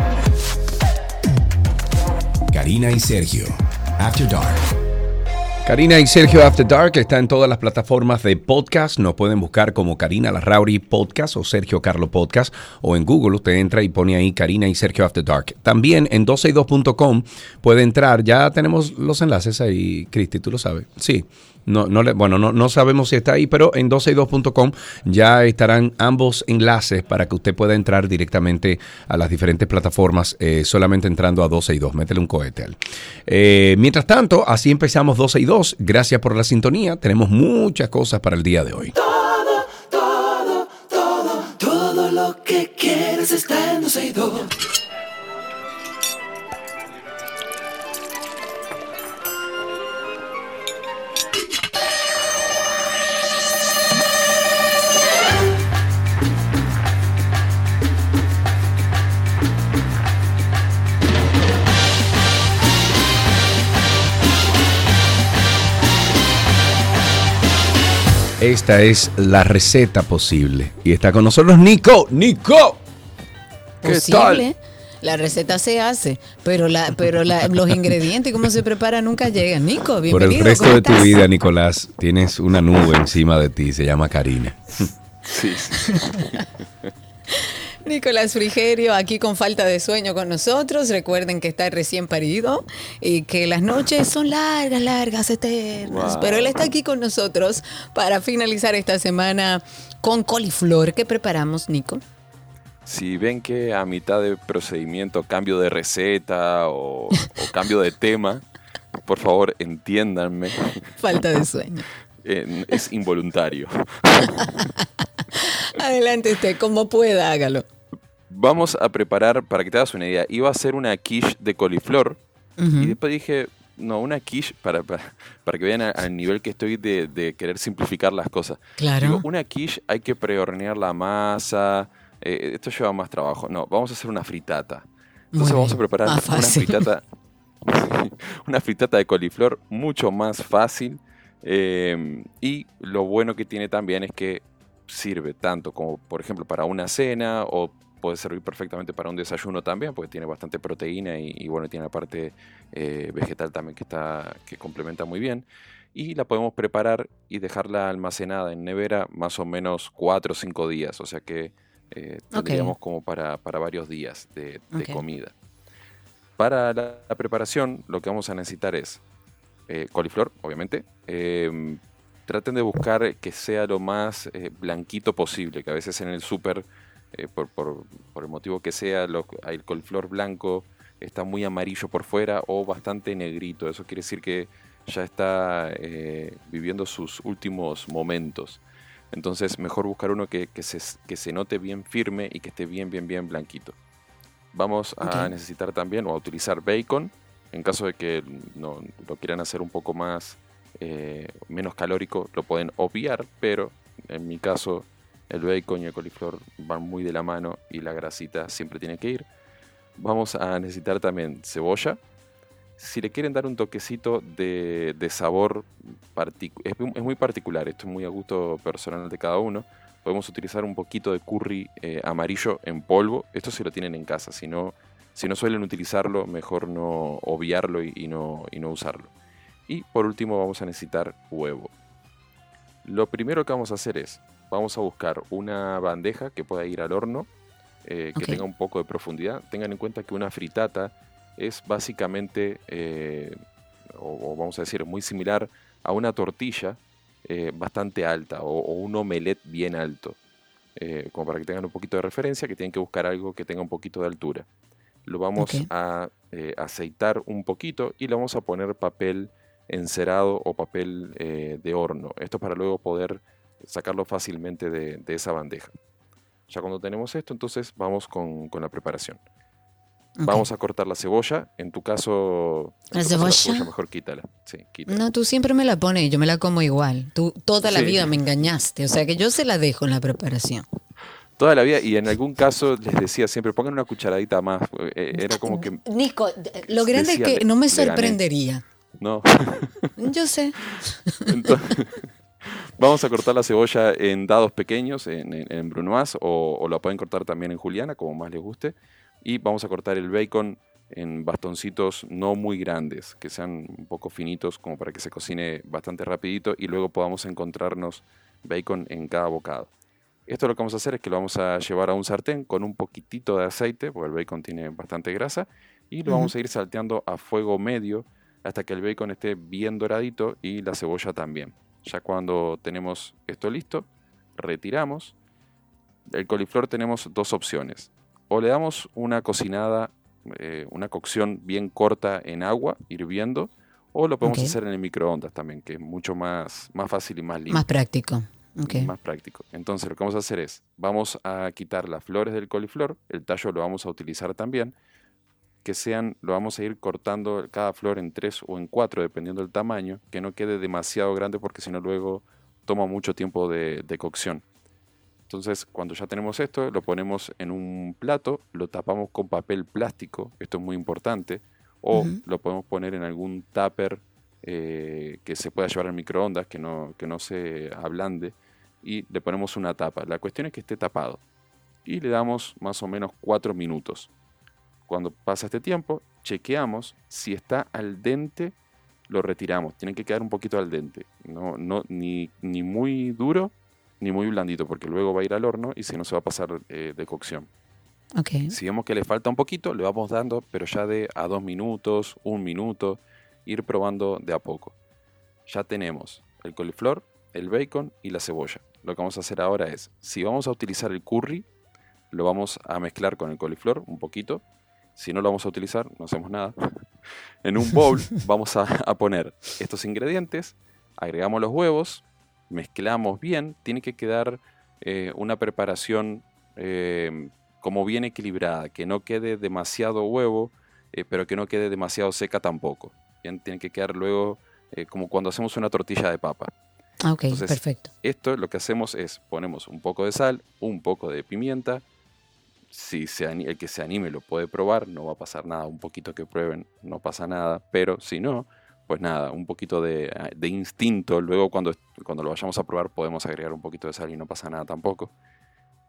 Karina y Sergio, After Dark. Karina y Sergio After Dark está en todas las plataformas de podcast. Nos pueden buscar como Karina Larrauri Podcast o Sergio Carlo Podcast. O en Google usted entra y pone ahí Karina y Sergio After Dark. También en 12y2.com puede entrar. Ya tenemos los enlaces ahí. Cristi, ¿tú lo sabes? Sí. No, no le, bueno, no, no sabemos si está ahí, pero en 12y2.com ya estarán ambos enlaces para que usted pueda entrar directamente a las diferentes plataformas eh, solamente entrando a 12 y 2. Métele un cohete al. Eh, mientras tanto, así empezamos 12 y 2. Gracias por la sintonía. Tenemos muchas cosas para el día de hoy. Todo, todo, todo, todo lo que quieres está en 12 y 2. Esta es la receta posible. Y está con nosotros Nico. Nico. ¿Qué Posible. tal? La receta se hace, pero la, pero la- los ingredientes y cómo se prepara nunca llegan. Nico, Por bienvenido. el resto ¿cómo de tu vida, Nicolás, tienes una nube encima de ti. Se llama Karina. Sí, sí. Nicolás Frigerio, aquí con falta de sueño con nosotros. Recuerden que está recién parido y que las noches son largas, largas, eternas. Wow. Pero él está aquí con nosotros para finalizar esta semana con coliflor. ¿Qué preparamos, Nico? Si ven que a mitad de procedimiento cambio de receta o, o cambio de tema, por favor entiéndanme, Falta de sueño. es involuntario. Adelante usted, como pueda, hágalo. Vamos a preparar, para que te hagas una idea, iba a hacer una quiche de coliflor y después dije, no, una quiche, para, para, para que vean al nivel que estoy de, de querer simplificar las cosas. Claro. Digo, una quiche hay que prehornear la masa, eh, esto lleva más trabajo. No, vamos a hacer una fritata. Entonces vamos a preparar más una fácil. fritata, una fritata de coliflor mucho más fácil. eh, y lo bueno que tiene también es que sirve tanto como, por ejemplo, para una cena o puede servir perfectamente para un desayuno también, porque tiene bastante proteína y, y, bueno, tiene la parte eh, vegetal también que, está, que complementa muy bien. Y la podemos preparar y dejarla almacenada en nevera más o menos 4 o 5 días, o sea que eh, tendríamos como para, para varios días de, comida. Para la, la preparación, lo que vamos a necesitar es eh, coliflor, obviamente. eh, traten de buscar que sea lo más blanquito posible, que a veces en el súper, eh, por, por- por el motivo que sea, lo- el coliflor blanco está muy amarillo por fuera o bastante negrito. Eso quiere decir que ya está eh, viviendo sus últimos momentos. Entonces, mejor buscar uno que, que se, que se note bien firme y que esté bien, bien, bien blanquito. Vamos a necesitar también o a utilizar bacon en caso de que no lo quieran hacer un poco más eh, menos calórico, lo pueden obviar, pero en mi caso el bacon y el coliflor van muy de la mano y la grasita siempre tiene que ir. Vamos a necesitar también cebolla. Si le quieren dar un toquecito de, de sabor, es, mu- es muy particular, esto es muy a gusto personal de cada uno. Podemos utilizar un poquito de curry eh, amarillo en polvo. Esto si lo tienen en casa, si no, si no suelen utilizarlo, mejor no obviarlo y no, y no usarlo. Y por último vamos a necesitar huevo. Lo primero que vamos a hacer es, vamos a buscar una bandeja que pueda ir al horno, eh, que tenga un poco de profundidad. Tengan en cuenta que una fritata es básicamente, eh, o, o vamos a decir, muy similar a una tortilla eh, bastante alta o, o un omelette bien alto. como para que tengan un poquito de referencia, que tienen que buscar algo que tenga un poquito de altura. Lo vamos a aceitar un poquito y le vamos a poner papel encerado o papel de horno. Esto para luego poder sacarlo fácilmente de, de esa bandeja. Ya cuando tenemos esto, entonces vamos con, con la preparación. Vamos a cortar la cebolla. En tu caso, en ¿La tu caso, cebolla? mejor quítala. Sí, quítala. No, tú siempre me la pones y yo me la como igual. Tú toda la Sí. vida me engañaste. O sea que yo se la dejo en la preparación. Toda la vida, y en algún caso les decía siempre, pongan una cucharadita más. eh, Era como que, Nico, lo grande es que le- no me sorprendería. no. Yo sé. Entonces, vamos a cortar la cebolla en dados pequeños, en, en, en brunoise, o, o la pueden cortar también en juliana, como más les guste. Y vamos a cortar el bacon en bastoncitos no muy grandes, que sean un poco finitos, como para que se cocine bastante rapidito y luego podamos encontrarnos bacon en cada bocado. Esto lo que vamos a hacer es que lo vamos a llevar a un sartén con un poquitito de aceite, porque el bacon tiene bastante grasa, y lo vamos a ir salteando a fuego medio hasta que el bacon esté bien doradito y la cebolla también. Ya cuando tenemos esto listo, retiramos. El coliflor tenemos dos opciones. O le damos una cocinada, eh, una cocción bien corta en agua, hirviendo, o lo podemos hacer en el microondas también, que es mucho más, más fácil y más limpio Más práctico. Más práctico. Entonces lo que vamos a hacer es, vamos a quitar las flores del coliflor, el tallo lo vamos a utilizar también, que sean, lo vamos a ir cortando cada flor en tres o en cuatro, dependiendo del tamaño, que no quede demasiado grande porque si no luego toma mucho tiempo de, de cocción. Entonces, cuando ya tenemos esto, lo ponemos en un plato, lo tapamos con papel plástico, esto es muy importante, o lo podemos poner en algún tupper eh, que se pueda llevar al microondas, que no, que no se ablande, y le ponemos una tapa. La cuestión es que esté tapado. Y le damos más o menos cuatro minutos. Cuando pasa este tiempo, chequeamos si está al dente, lo retiramos. Tiene que quedar un poquito al dente. No, no, ni, ni muy duro ni muy blandito, porque luego va a ir al horno y si no se va a pasar eh, de cocción. Ok. Si vemos que le falta un poquito, le vamos dando, pero ya de a dos minutos, un minuto, ir probando de a poco. Ya tenemos el coliflor, el bacon y la cebolla. Lo que vamos a hacer ahora es, si vamos a utilizar el curry, lo vamos a mezclar con el coliflor un poquito. Si no lo vamos a utilizar, no hacemos nada. En un bowl vamos a, a poner estos ingredientes, agregamos los huevos, mezclamos bien. Tiene que quedar eh, una preparación eh, como bien equilibrada, que no quede demasiado huevo, eh, pero que no quede demasiado seca tampoco. Bien, tiene que quedar luego como cuando hacemos una tortilla de papa. Ah, Ok, Entonces, perfecto. Esto lo que hacemos es ponemos un poco de sal, un poco de pimienta. Si se el que se anime lo puede probar, no va a pasar nada. Un poquito que prueben, no pasa nada. Pero si no, pues nada, un poquito de, ah, instinto. Luego cuando, cuando lo vayamos a probar podemos agregar un poquito de sal y no pasa nada tampoco.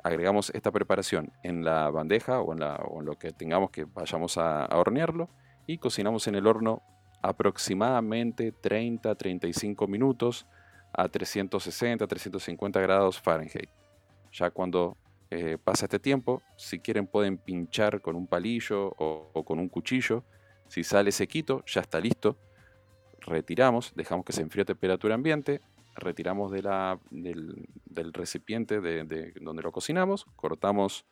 Agregamos esta preparación en la bandeja o en, la- o en lo que tengamos que vayamos a, hornearlo y cocinamos en el horno aproximadamente 30-35 minutos a 360, 350 grados Fahrenheit. Ya cuando eh, pasa este tiempo, si quieren pueden pinchar con un palillo o, con un cuchillo. Si sale sequito, ya está listo. Retiramos, dejamos que se enfríe a temperatura ambiente, retiramos del, recipiente de donde lo cocinamos, cortamos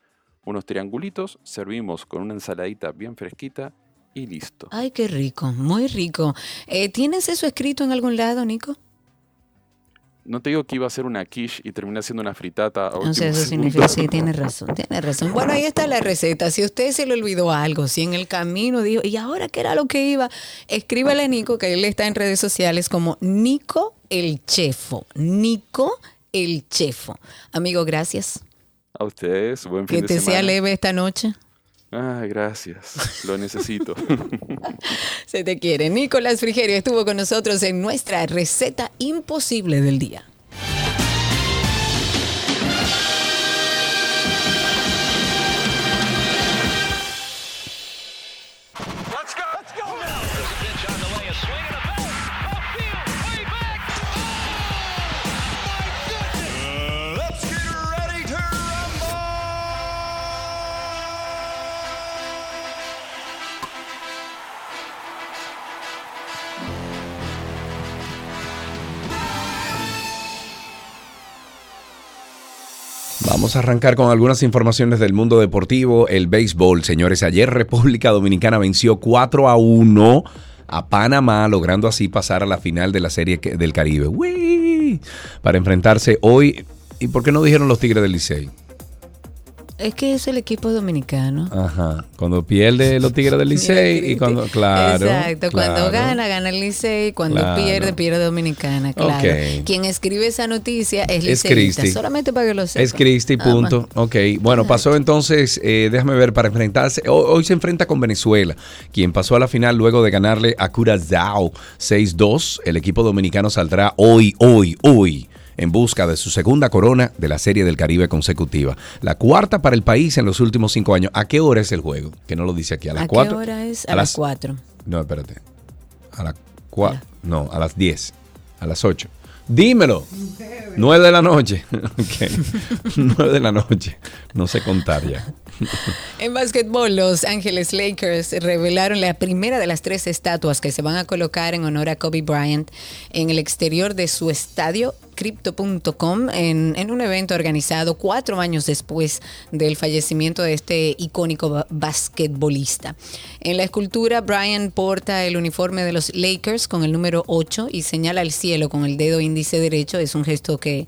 unos triangulitos, servimos con una ensaladita bien fresquita y listo. Ay, qué rico, muy rico. Eh, ¿Tienes eso escrito en algún lado, Nico? No te digo que iba a ser una quiche y terminé haciendo una fritata. a No último sé, eso significa, sí, tienes razón, tienes razón. Bueno, ahí está la receta. Si usted se le olvidó algo, si en el camino dijo, ¿y ahora qué era lo que iba? Escríbale a Nico, que él está en redes sociales como Nico el Chefo. Nico el Chefo. Amigo, gracias. A ustedes, buen fin Que de te semana. sea leve esta noche. Ay, gracias. Lo necesito. Se te quiere. Nicolás Frigerio estuvo con nosotros en nuestra receta imposible del día. Arrancar con algunas informaciones del mundo deportivo. El béisbol, señores. Ayer República Dominicana venció 4 a 1 a Panamá, logrando así pasar a la final de la Serie del Caribe. ¡Uy! Para enfrentarse hoy. ¿Y por qué no dijeron los Tigres del Licey? Es que es el equipo dominicano. Ajá. Cuando pierde los Tigres del Licey y cuando. Claro. Exacto, cuando gana, gana el Licey, cuando Claro. pierde, pierde Dominicana, claro. Quien escribe esa noticia es Es liceísta, Cristi. solamente para que lo sepa. Es Cristi, punto. Ok, bueno, pasó entonces, eh, déjame ver, para enfrentarse, hoy, hoy se enfrenta con Venezuela, quien pasó a la final luego de ganarle a Curazao 6-2. El equipo dominicano saldrá hoy, hoy, hoy. En busca de su segunda corona de la Serie del Caribe consecutiva. La cuarta para el país en los últimos cinco años. ¿A qué hora es el juego? Que no lo dice aquí. ¿A las ¿A cuatro? qué hora es? A, las cuatro. No, espérate. A las 4. No, a las 10. A las 8. Dímelo. 9 de la noche. Ok. 9 de la noche. No sé contar ya. En básquetbol, Los Ángeles Lakers revelaron la primera de las tres estatuas que se van a colocar en honor a Kobe Bryant en el exterior de su estadio Crypto.com en, un evento organizado cuatro años después del fallecimiento de este icónico ba- basquetbolista. En la escultura, Bryant porta el uniforme de los Lakers con el número 8 y señala al cielo con el dedo índice derecho. Es un gesto que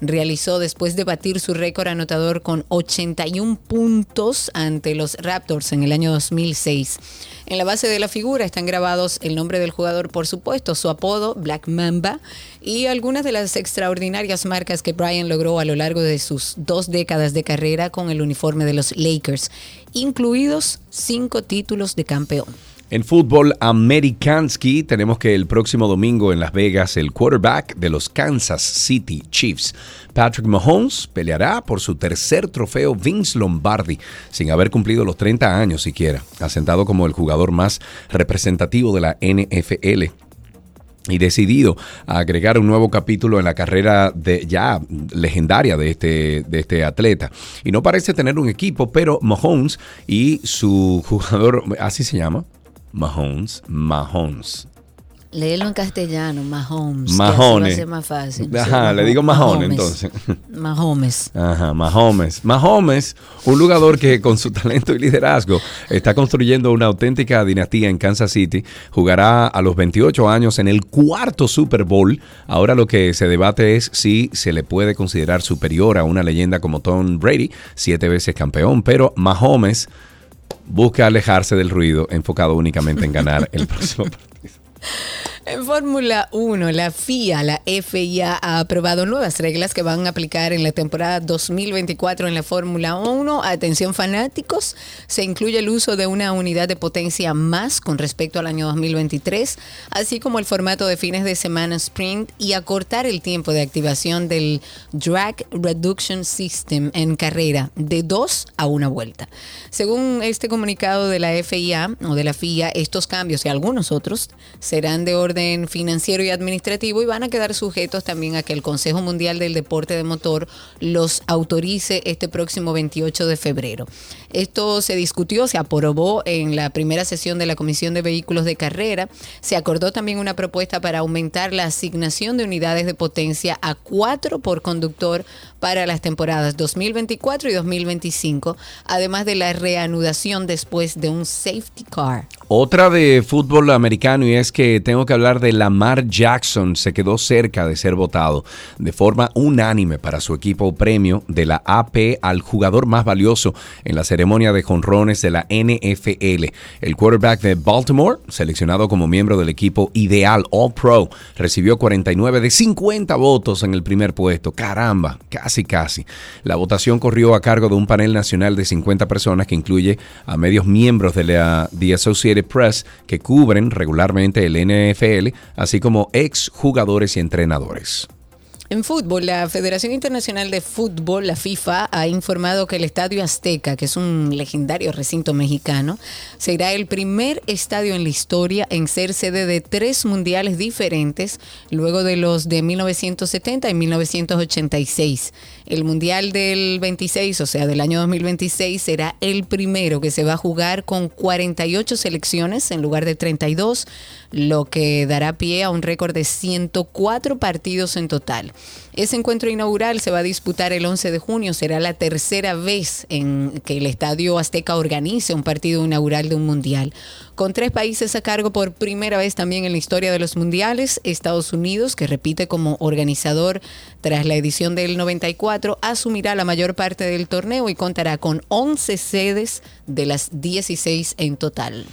realizó después de batir su récord anotador con 81 puntos ante los Raptors en el año 2006. En la base de la figura están grabados el nombre del jugador, por supuesto, su apodo, Black Mamba, y algunas de las extraordinarias marcas que Brian logró a lo largo de sus dos décadas de carrera con el uniforme de los Lakers, incluidos cinco títulos de campeón. En fútbol americansky tenemos que el próximo domingo en Las Vegas el quarterback de los Kansas City Chiefs, Patrick Mahomes, peleará por su tercer trofeo Vince Lombardi sin haber cumplido los 30 años siquiera, asentado como el jugador más representativo de la NFL y decidido a agregar un nuevo capítulo en la carrera de ya legendaria de este, de este atleta. Y no parece tener un equipo, pero Mahomes y su jugador, así se llama, Mahomes, Mahomes. Léelo en castellano, Mahomes. Mahomes. ser más fácil. Ajá, le digo Mahomes. entonces. Mahomes. Ajá, Mahomes. Mahomes, un jugador que con su talento y liderazgo está construyendo una auténtica dinastía en Kansas City. Jugará a los 28 años en el cuarto Super Bowl. Ahora lo que se debate es si se le puede considerar superior a una leyenda como Tom Brady, siete veces campeón. Pero Mahomes busca alejarse del ruido, enfocado únicamente en ganar el próximo partido. En Fórmula 1, la FIA, la FIA, ha aprobado nuevas reglas que van a aplicar en la temporada 2024 en la Fórmula 1. Atención fanáticos, se incluye el uso de una unidad de potencia más con respecto al año 2023, así como el formato de fines de semana sprint y acortar el tiempo de activación del Drag Reduction System en carrera de dos a una vuelta. Según este comunicado de la FIA o de la FIA, estos cambios y algunos otros serán de orden financiero y administrativo y van a quedar sujetos también a que el Consejo Mundial del Deporte de Motor los autorice este próximo 28 de febrero. Esto se discutió, se aprobó en la primera sesión de la Comisión de Vehículos de Carrera. Se acordó también una propuesta para aumentar la asignación de unidades de potencia a cuatro por conductor para las temporadas 2024 y 2025, además de la reanudación después de un safety car. Otra de fútbol americano y es que tengo que hablar de Lamar Jackson. Se quedó cerca de ser votado de forma unánime para su equipo premio de la AP al jugador más valioso en la ceremonia de jonrones de la NFL. El quarterback de Baltimore, seleccionado como miembro del equipo ideal All Pro, recibió 49 de 50 votos en el primer puesto. Caramba, casi casi. La votación corrió a cargo de un panel nacional de 50 personas que incluye a medios miembros de la The Associated Press que cubren regularmente el NFL, así como ex jugadores y entrenadores. En fútbol, la Federación Internacional de Fútbol, la FIFA, ha informado que el Estadio Azteca, que es un legendario recinto mexicano, será el primer estadio en la historia en ser sede de tres mundiales diferentes, luego de los de 1970 y 1986. El mundial del 26, o sea, del año 2026, será el primero que se va a jugar con 48 selecciones en lugar de 32, lo que dará pie a un récord de 104 partidos en total. Ese encuentro inaugural se va a disputar el 11 de junio. Será la tercera vez en que el Estadio Azteca organice un partido inaugural de un mundial. Con tres países a cargo por primera vez también en la historia de los mundiales, Estados Unidos, que repite como organizador tras la edición del 94, asumirá la mayor parte del torneo y contará con 11 sedes de las 16 en total.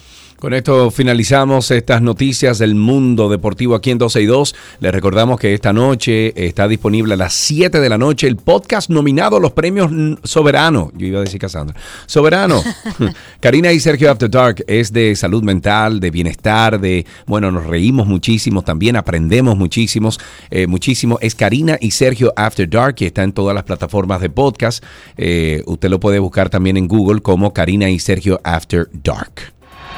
Con esto finalizamos estas noticias del mundo deportivo aquí en 12 y 2. Les recordamos que esta noche está disponible a las 7 de la noche el podcast nominado a los premios Soberano. Yo iba a decir Cassandra. Soberano. Karina y Sergio After Dark es de salud mental, de bienestar, de, bueno, nos reímos muchísimo, también aprendemos muchísimos, eh, muchísimo. Es Karina y Sergio After Dark y está en todas las plataformas de podcast. Eh, usted lo puede buscar también en Google como Karina y Sergio After Dark.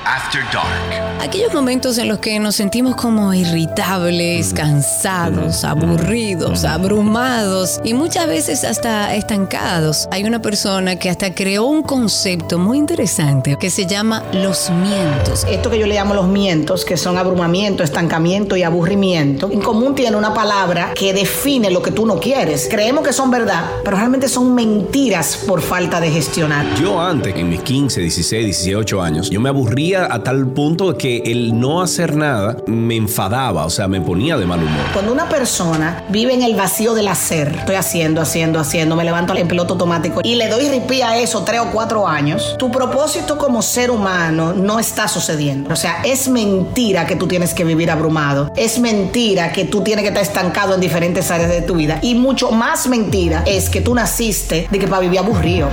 After Dark. Aquellos momentos en los que nos sentimos como irritables, cansados, aburridos, abrumados y muchas veces hasta estancados. Hay una persona que hasta creó un concepto muy interesante que se llama los mientos. Esto que yo le llamo los mientos, que son abrumamiento, estancamiento y aburrimiento, en común tiene una palabra que define lo que tú no quieres. Creemos que son verdad, pero realmente son mentiras por falta de gestionar. Yo antes, en mis 15, 16, 18 años, yo me aburría a tal punto que el no hacer nada me enfadaba, o sea, me ponía de mal humor. Cuando una persona vive en el vacío del hacer, estoy haciendo, haciendo, haciendo, me levanto en piloto automático y le doy ripí a eso tres o cuatro años, tu propósito como ser humano no está sucediendo. O sea, es mentira que tú tienes que vivir abrumado. Es mentira que tú tienes que estar estancado en diferentes áreas de tu vida. Y mucho más mentira es que tú naciste de que para vivir aburrido.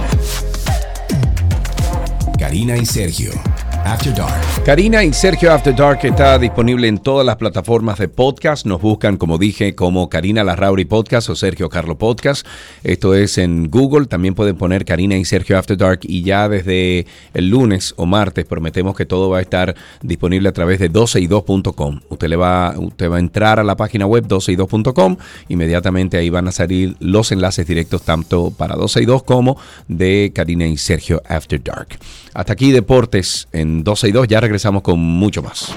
Karina y Sergio. After Dark. Karina y Sergio After Dark está disponible en todas las plataformas de podcast. Nos buscan, como dije, como Karina Larrauri Podcast o Sergio Carlo Podcast. Esto es en Google. También pueden poner Karina y Sergio After Dark. Y ya desde el lunes o martes prometemos que todo va a estar disponible a través de 12y2.com. Usted, le va, usted va a entrar a la página web 12y2.com. Inmediatamente ahí van a salir los enlaces directos tanto para 12 y 2 como de Karina y Sergio After Dark. Hasta aquí Deportes en 12 y 2. Ya regresamos con mucho más.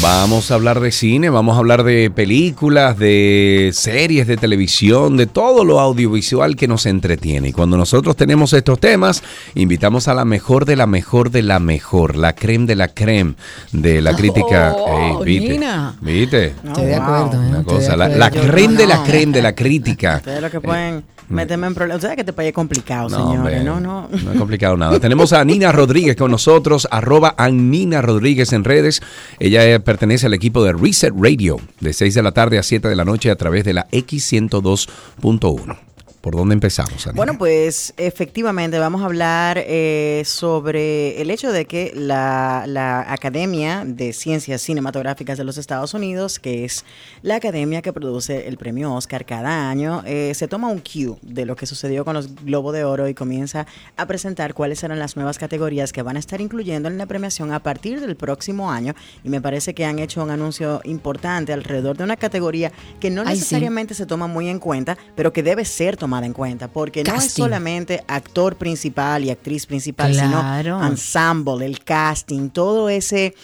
Vamos a hablar de cine, vamos a hablar de películas, de series de televisión, de todo lo audiovisual que nos entretiene. Y cuando nosotros tenemos estos temas, invitamos a la mejor de la mejor de la mejor, la creme de la creme de la crítica. Oh, Ey, ¿viste? Nina. ¿Viste? Estoy de acuerdo. ¿eh? Una de cosa, la, creme de la creme de la crítica. Ustedes lo que pueden meterme en problemas. Ustedes que este país es complicado, No, señores. hombre, No, no. No es complicado nada. Tenemos a Nina Rodríguez con nosotros, arroba a Nina Rodríguez en redes. Ella eh, pertenece al equipo de Reset Radio, de 6 de la tarde a 7 de la noche a través de la X102.1. ¿Por dónde empezamos? Bueno, pues efectivamente vamos a hablar eh, sobre el hecho de que la, la Academia de Ciencias Cinematográficas de los Estados Unidos, que es la academia que produce el premio Oscar cada año, eh, se toma un cue de lo que sucedió con los Globo de Oro y comienza a presentar cuáles serán las nuevas categorías que van a estar incluyendo en la premiación a partir del próximo año. Y me parece que han hecho un anuncio importante alrededor de una categoría que no Ay, sí. necesariamente se toma muy en cuenta, pero que debe ser tomada en cuenta, porque no es solamente actor principal y actriz principal, Claro. sino ensemble, el casting, todo ese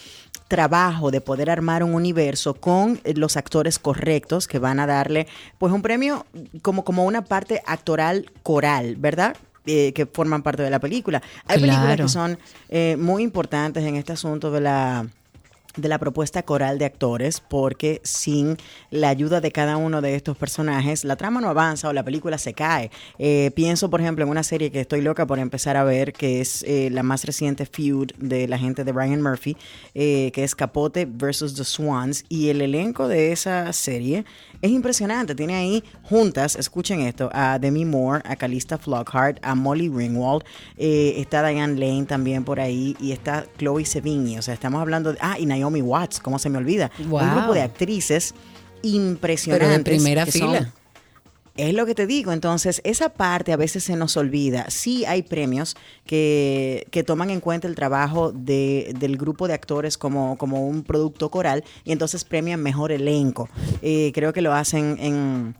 trabajo de poder armar un universo con los actores correctos que van a darle pues un premio como, como una parte actoral coral, ¿verdad? Eh, que forman parte de la película. Hay películas que son eh, muy importantes en este asunto de la de la propuesta coral de actores porque sin la ayuda de cada uno de estos personajes la trama no avanza o la película se cae. Eh, pienso por ejemplo en una serie que estoy loca por empezar a ver que es eh, la más reciente feud de la gente de Brian Murphy eh, que es Capote versus The Swans y el elenco de esa serie es impresionante. Tiene ahí juntas, escuchen esto, a Demi Moore, a Calista Flockhart, a Molly Ringwald, está Diane Lane también por ahí y está Chloe Sevigny. O sea, estamos hablando de... Ah, y Naomi Watts, ¿cómo se me olvida? Un grupo de actrices impresionantes. Pero en primera fila. Es lo que te digo, entonces esa parte a veces se nos olvida. Sí hay premios que, que toman en cuenta el trabajo de, del grupo de actores como, como un producto coral y entonces premian mejor elenco. Eh, creo que lo hacen en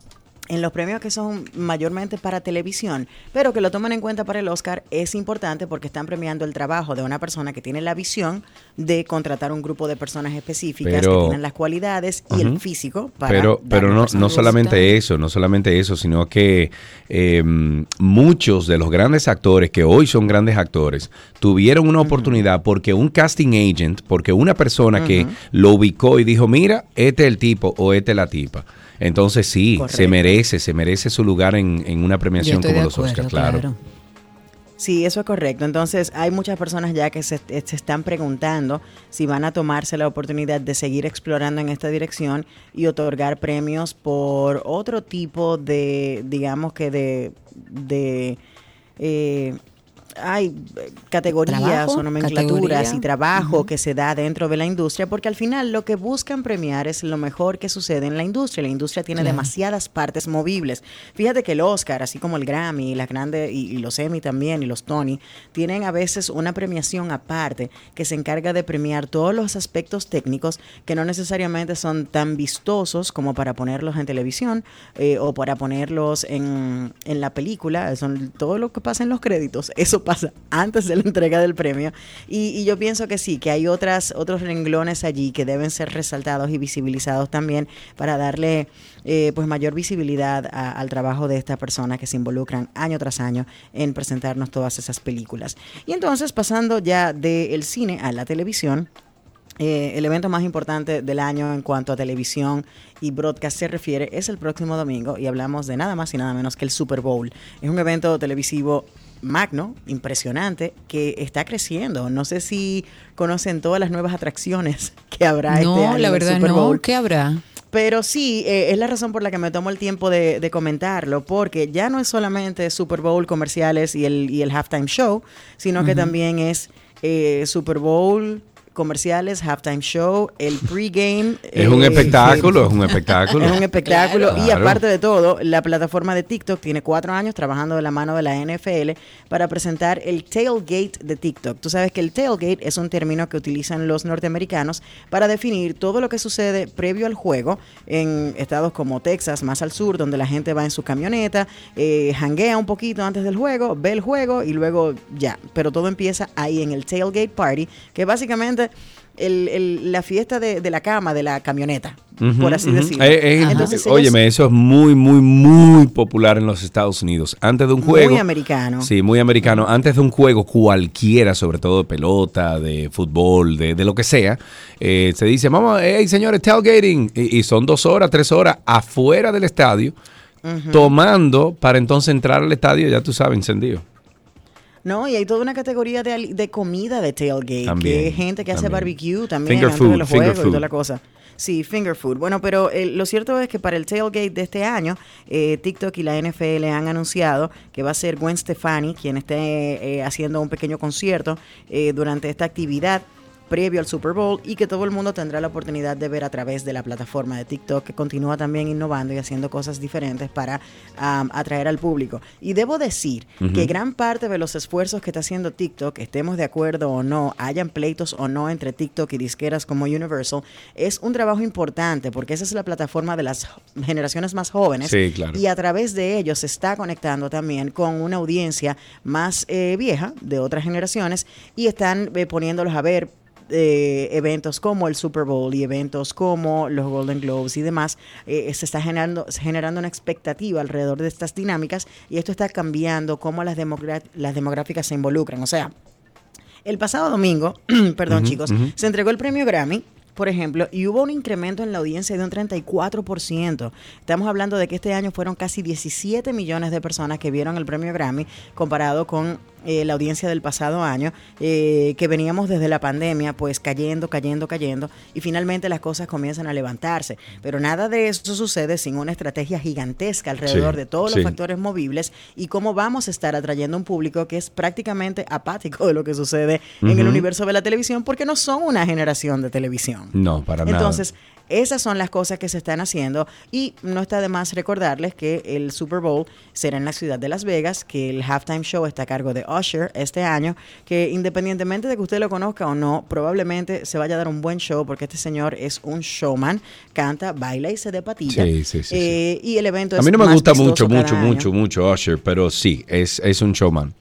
en los premios que son mayormente para televisión, pero que lo toman en cuenta para el Oscar, es importante porque están premiando el trabajo de una persona que tiene la visión de contratar un grupo de personas específicas que tienen las cualidades y el físico para... Pero, pero no, no solamente eso, no solamente eso, sino que em, muchos de los grandes actores que hoy son grandes actores tuvieron una oportunidad porque un casting agent, porque una persona que lo ubicó y dijo, mira, este es el tipo o este es la tipa. Entonces sí, se merece, se merece su lugar en, una premiación como los Oscars, claro. Sí, eso es correcto. Entonces, hay muchas personas ya que se, se, están preguntando si van a tomarse la oportunidad de seguir explorando en esta dirección y otorgar premios por otro tipo de, digamos que de, de eh, hay eh, categorías o nomenclaturas y trabajo que se da dentro de la industria, porque al final lo que buscan premiar es lo mejor que sucede en la industria. La industria tiene demasiadas partes movibles. Fíjate que el Oscar, así como el Grammy, las grandes y, los Emmy también y los Tony, tienen a veces una premiación aparte que se encarga de premiar todos los aspectos técnicos que no necesariamente son tan vistosos como para ponerlos en televisión eh, o para ponerlos en, en la película. Son todo lo que pasa en los créditos. Eso pasa antes de la entrega del premio. Y, yo pienso que sí, que hay otras, otros renglones allí que deben ser resaltados y visibilizados también para darle eh, pues mayor visibilidad al trabajo de estas personas que se involucran año tras año en presentarnos todas esas películas. Y entonces, pasando ya del cine a la televisión, eh, el evento más importante del año en cuanto a televisión y broadcast se refiere es el próximo domingo y hablamos de nada más y nada menos que el Super Bowl. Es un evento televisivo magno, impresionante, que está creciendo. No sé si conocen todas las nuevas atracciones que habrá este año. No, la verdad no. ¿Qué habrá? Pero sí, eh, es la razón por la que me tomo el tiempo de, comentarlo, porque ya no es solamente Super Bowl comerciales y el, y el halftime show, sino que también es eh, Super Bowl comerciales, halftime show, el pregame. Es un eh, espectáculo, es un espectáculo. Es un espectáculo. Y aparte de todo, la plataforma de TikTok tiene cuatro años trabajando de la mano de la NFL para presentar el tailgate de TikTok. Tú sabes que el tailgate es un término que utilizan los norteamericanos para definir todo lo que sucede previo al juego en estados como Texas, más al sur, donde la gente va en su camioneta, eh, hanguea un poquito antes del juego, ve el juego y luego ya. Pero todo empieza ahí en el tailgate party, que básicamente la fiesta de, la cama, de la camioneta, por así decirlo. Eh, óyeme, eso es muy, muy, muy popular en los Estados Unidos. Antes de un juego. Muy americano. Sí, muy americano. Antes de un juego cualquiera, sobre todo de pelota, de fútbol, de, lo que sea, eh, se dice, vamos, hey señores, tailgating. Y, y, son dos horas, tres horas afuera del estadio, tomando para entonces entrar al estadio, ya tú sabes, encendido. No, y hay toda una categoría de, comida de tailgate, que es gente que hace barbecue también finger antes de los juegos y toda la cosa. Sí, finger food. Bueno, pero eh, lo cierto es que para el tailgate de este año, eh, TikTok y la NFL han anunciado que va a ser Gwen Stefani quien esté eh, haciendo un pequeño concierto durante esta actividad previo al Super Bowl y que todo el mundo tendrá la oportunidad de ver a través de la plataforma de TikTok que continúa también innovando y haciendo cosas diferentes para atraer al público. Y debo decir que gran parte de los esfuerzos que está haciendo TikTok, estemos de acuerdo o no, hayan pleitos o no entre TikTok y disqueras como Universal, es un trabajo importante porque esa es la plataforma de las generaciones más jóvenes y a través de ellos se está conectando también con una audiencia más eh, vieja de otras generaciones y están eh, poniéndolos a ver eh, eventos como el Super Bowl y eventos como los Golden Globes y demás, eh, se está generando, generando una expectativa alrededor de estas dinámicas y esto está cambiando cómo las, las demográficas se involucran. O sea, el pasado domingo, perdón chicos, se entregó el premio Grammy por ejemplo, y hubo un incremento en la audiencia de un 34%. Estamos hablando de que este año fueron casi 17 millones de personas que vieron el premio Grammy comparado con eh, la audiencia del pasado año, eh, que veníamos desde la pandemia, pues cayendo, cayendo, cayendo, y finalmente las cosas comienzan a levantarse. Pero nada de eso sucede sin una estrategia gigantesca alrededor Sí, de todos sí. los factores movibles y cómo vamos a estar atrayendo un público que es prácticamente apático de lo que sucede en el universo de la televisión, porque no son una generación de televisión. No, para nada. Entonces, esas son las cosas que se están haciendo y no está de más recordarles que el Super Bowl será en la ciudad de Las Vegas, que el halftime show está a cargo de Usher este año, que independientemente de que usted lo conozca o no, probablemente se vaya a dar un buen show porque este señor es un showman, canta, baila y se de patilla. Sí, sí, sí, Eh, Y el evento A mí no me gusta mucho, mucho, mucho, mucho Usher, pero sí, es, es un showman.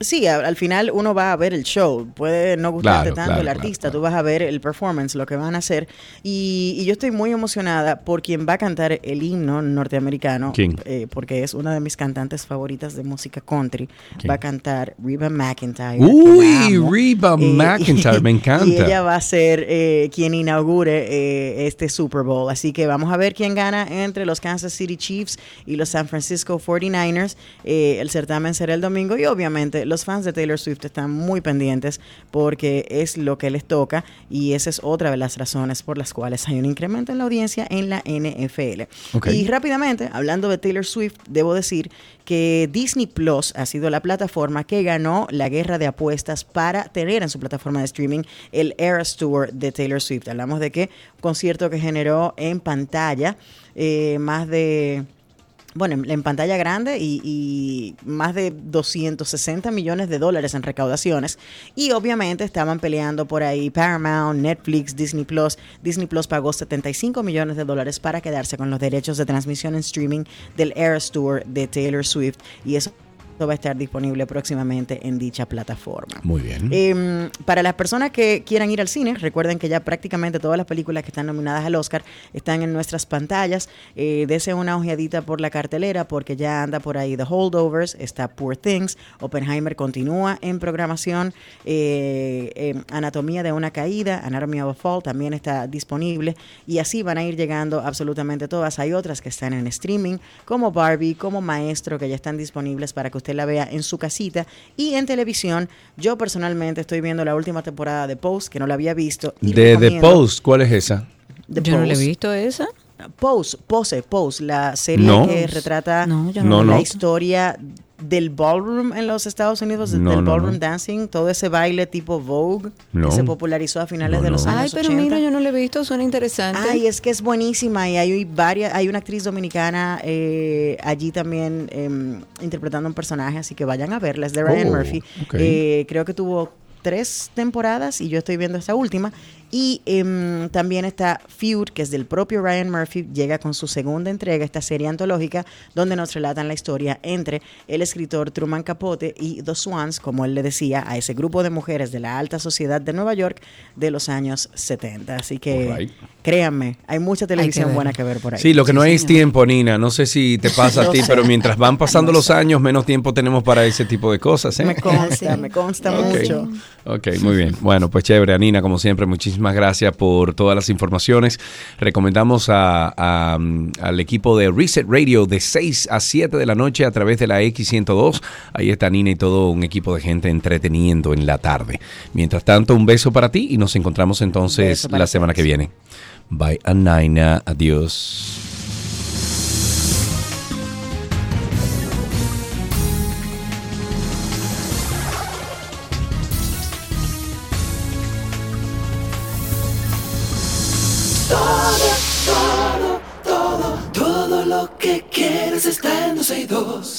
Sí, al final uno va a ver el show. Puede no gustarte Claro, tanto claro, el claro, artista, tú vas a ver el performance, lo que van a hacer. Y, y yo estoy muy emocionada por quien va a cantar el himno norteamericano. Eh, porque es una de mis cantantes favoritas de música country. ¿Quién? Va a cantar Reba McIntyre. Uy. Reba Eh, McEntire, me encanta. Y ella va a ser eh, quien inaugure eh, este Super Bowl. Así que vamos a ver quién gana entre los Kansas City Chiefs y los San Francisco 49ers. Eh, el certamen será el domingo y obviamente los fans de Taylor Swift están muy pendientes porque es lo que les toca y esa es otra de las razones por las cuales hay un incremento en la audiencia en la NFL. Y rápidamente, hablando de Taylor Swift, debo decir que Disney Plus ha sido la plataforma que ganó la guerra de apuestas para tener en su plataforma de streaming el Eras Tour de Taylor Swift. Hablamos de que concierto que generó en pantalla eh, más de bueno, en, pantalla grande y, más de 260 millones de dólares en recaudaciones. Y obviamente estaban peleando por ahí Paramount, Netflix, Disney Plus. Disney Plus pagó 75 millones de dólares para quedarse con los derechos de transmisión en streaming del Eras Tour de Taylor Swift. Y eso va a estar disponible próximamente en dicha plataforma. Muy bien. Eh, para las personas que quieran ir al cine, recuerden que ya prácticamente todas las películas que están nominadas al Oscar están en nuestras pantallas. Eh, dese una ojeadita por la cartelera porque ya anda por ahí The Holdovers, está Poor Things, Oppenheimer continúa en programación, eh, eh, Anatomía de una caída, Anatomy of a Fall también está disponible y así van a ir llegando absolutamente todas. Hay otras que están en streaming como Barbie, como Maestro, que ya están disponibles para que usted la vea en su casita y en televisión. Yo personalmente estoy viendo la última temporada de Post, que no la había visto. y De The Post, ¿cuál es esa? The Yo no le he visto esa. Pose, Pose, Pose, la serie No. que retrata No, yo No, la historia del ballroom en los Estados Unidos, No, del no, ballroom no. dancing, todo ese baile tipo Vogue No. que se popularizó a finales No, de los no. años Ay, pero 80. mira, yo no le he visto, suena interesante. Ay, es que es buenísima y hay varias, hay una actriz dominicana eh, allí también em, interpretando un personaje, así que vayan a verla, es de Ryan Oh, Murphy. Eh, creo que tuvo tres temporadas y yo estoy viendo esta última. Y em, también está Feud, que es del propio Ryan Murphy, llega con su segunda entrega, esta serie antológica, donde nos relatan la historia entre el escritor Truman Capote y The Swans, como él le decía, a ese grupo de mujeres de la alta sociedad de Nueva York de los años 70. Así que Alright. créanme, hay mucha televisión ver. buena que ver por ahí. Sí, lo que no Sí, es señor. tiempo, Nina. No sé si te pasa a ti, pero mientras van pasando Lo los sé. años, menos tiempo tenemos para ese tipo de cosas. ¿eh? Me consta, me consta Ok. mucho. Ok, muy bien. Bueno, pues chévere, Anina, como siempre, muchísimas gracias por todas las informaciones. Recomendamos a- a, al equipo de Reset Radio de 6 a 7 de la noche a través de la X102. Ahí está Nina y todo un equipo de gente entreteniendo en la tarde. Mientras tanto, un beso para ti y nos encontramos entonces la semana que viene. Bye, Anaina. Adiós. Quieres está en 12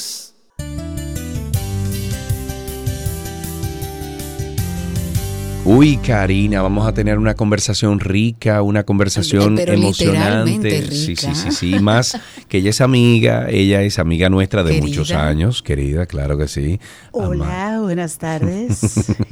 Uy, Karina, vamos a tener una conversación rica, una conversación Pero emocionante. Sí, sí, sí, sí. Más que ella es amiga, ella es amiga nuestra de Querida. muchos años, querida, claro que sí. Ama- Hola, buenas tardes.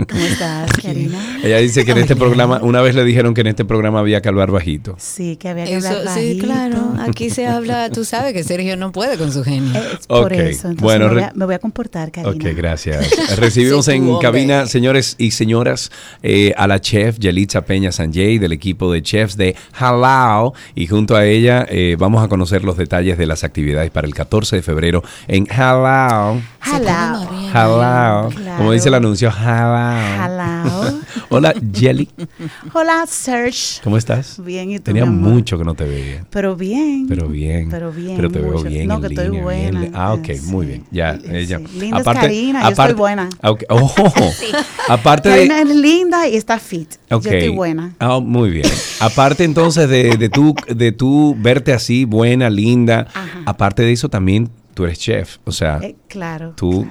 ¿Cómo estás, Karina? Ella dice que en este programa, una vez le dijeron que en este programa había que hablar bajito. Sí, que había que Eso, hablar sí, bajito. claro. Aquí se habla, tú sabes que Sergio no puede con su genio. Es por Ok, eso. Entonces bueno, me, voy a, me voy a comportar, Karina. Ok, gracias. Recibimos Sí, en hombre. cabina, señores y señoras, eh, a la chef Yelitza Peña Sanjay del equipo de chefs de Halao y junto a ella eh, vamos a conocer los detalles de las actividades para el 14 de febrero en Halao. Halao. Halao. Claro. Como dice el anuncio, Halao. Halao. Hola, Jelly. Hola, Serge. ¿Cómo estás? Bien, ¿y tú, Tenía mi amor? mucho que no te veía. Pero bien. Pero bien. Pero bien, Pero te veo bien. No, en que estoy línea, bien buena. Ah, ok, muy bien. Ya, ella. Linda es Karina, yo estoy buena. Ah, ok. Oh, aparte de. Karina es linda y está fit. Ok. Yo estoy buena. Ah, muy bien. Aparte entonces de, de tú de tú verte así, buena, linda, aparte de eso también tú eres chef. O sea, Eh, claro. tú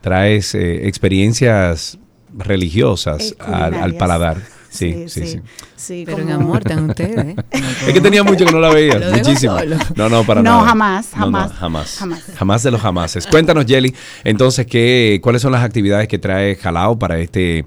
traes eh, experiencias religiosas Eh, al, paladar. Sí, sí, sí. sí. Sí, Pero en amor están ustedes. Es que tenía mucho que no la veía, muchísimo. No, no, para No, nada. jamás, No, no, jamás, jamás, jamás. Jamás de los jamases. Cuéntanos, Jelly, entonces, ¿qué, ¿cuáles son las actividades que trae Jalao para este,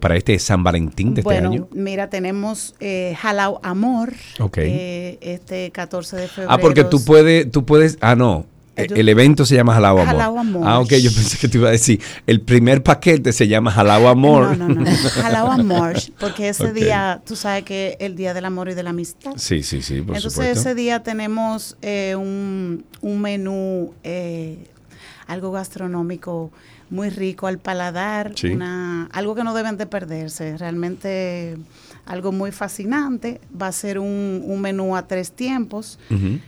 para este San Valentín de este bueno, año? mira, tenemos eh, Jalao Amor. Ok. eh, este 14 de febrero. Ah, porque tú puedes, tú puedes, ah, no. Eh, El evento se llama Jalao Amor. Jalao Amor. Ah, ok, yo pensé que te iba a decir, el primer paquete se llama Jalao Amor. No, no, no. Jalao Amor. Porque ese día, tú sabes que es el día del amor y de la amistad. Sí, sí, sí, por Entonces supuesto. ese día tenemos eh, un, un menú, eh, algo gastronómico muy rico al paladar, Sí. una, algo que no deben de perderse, realmente algo muy fascinante. Va a ser un, un menú a tres tiempos. De-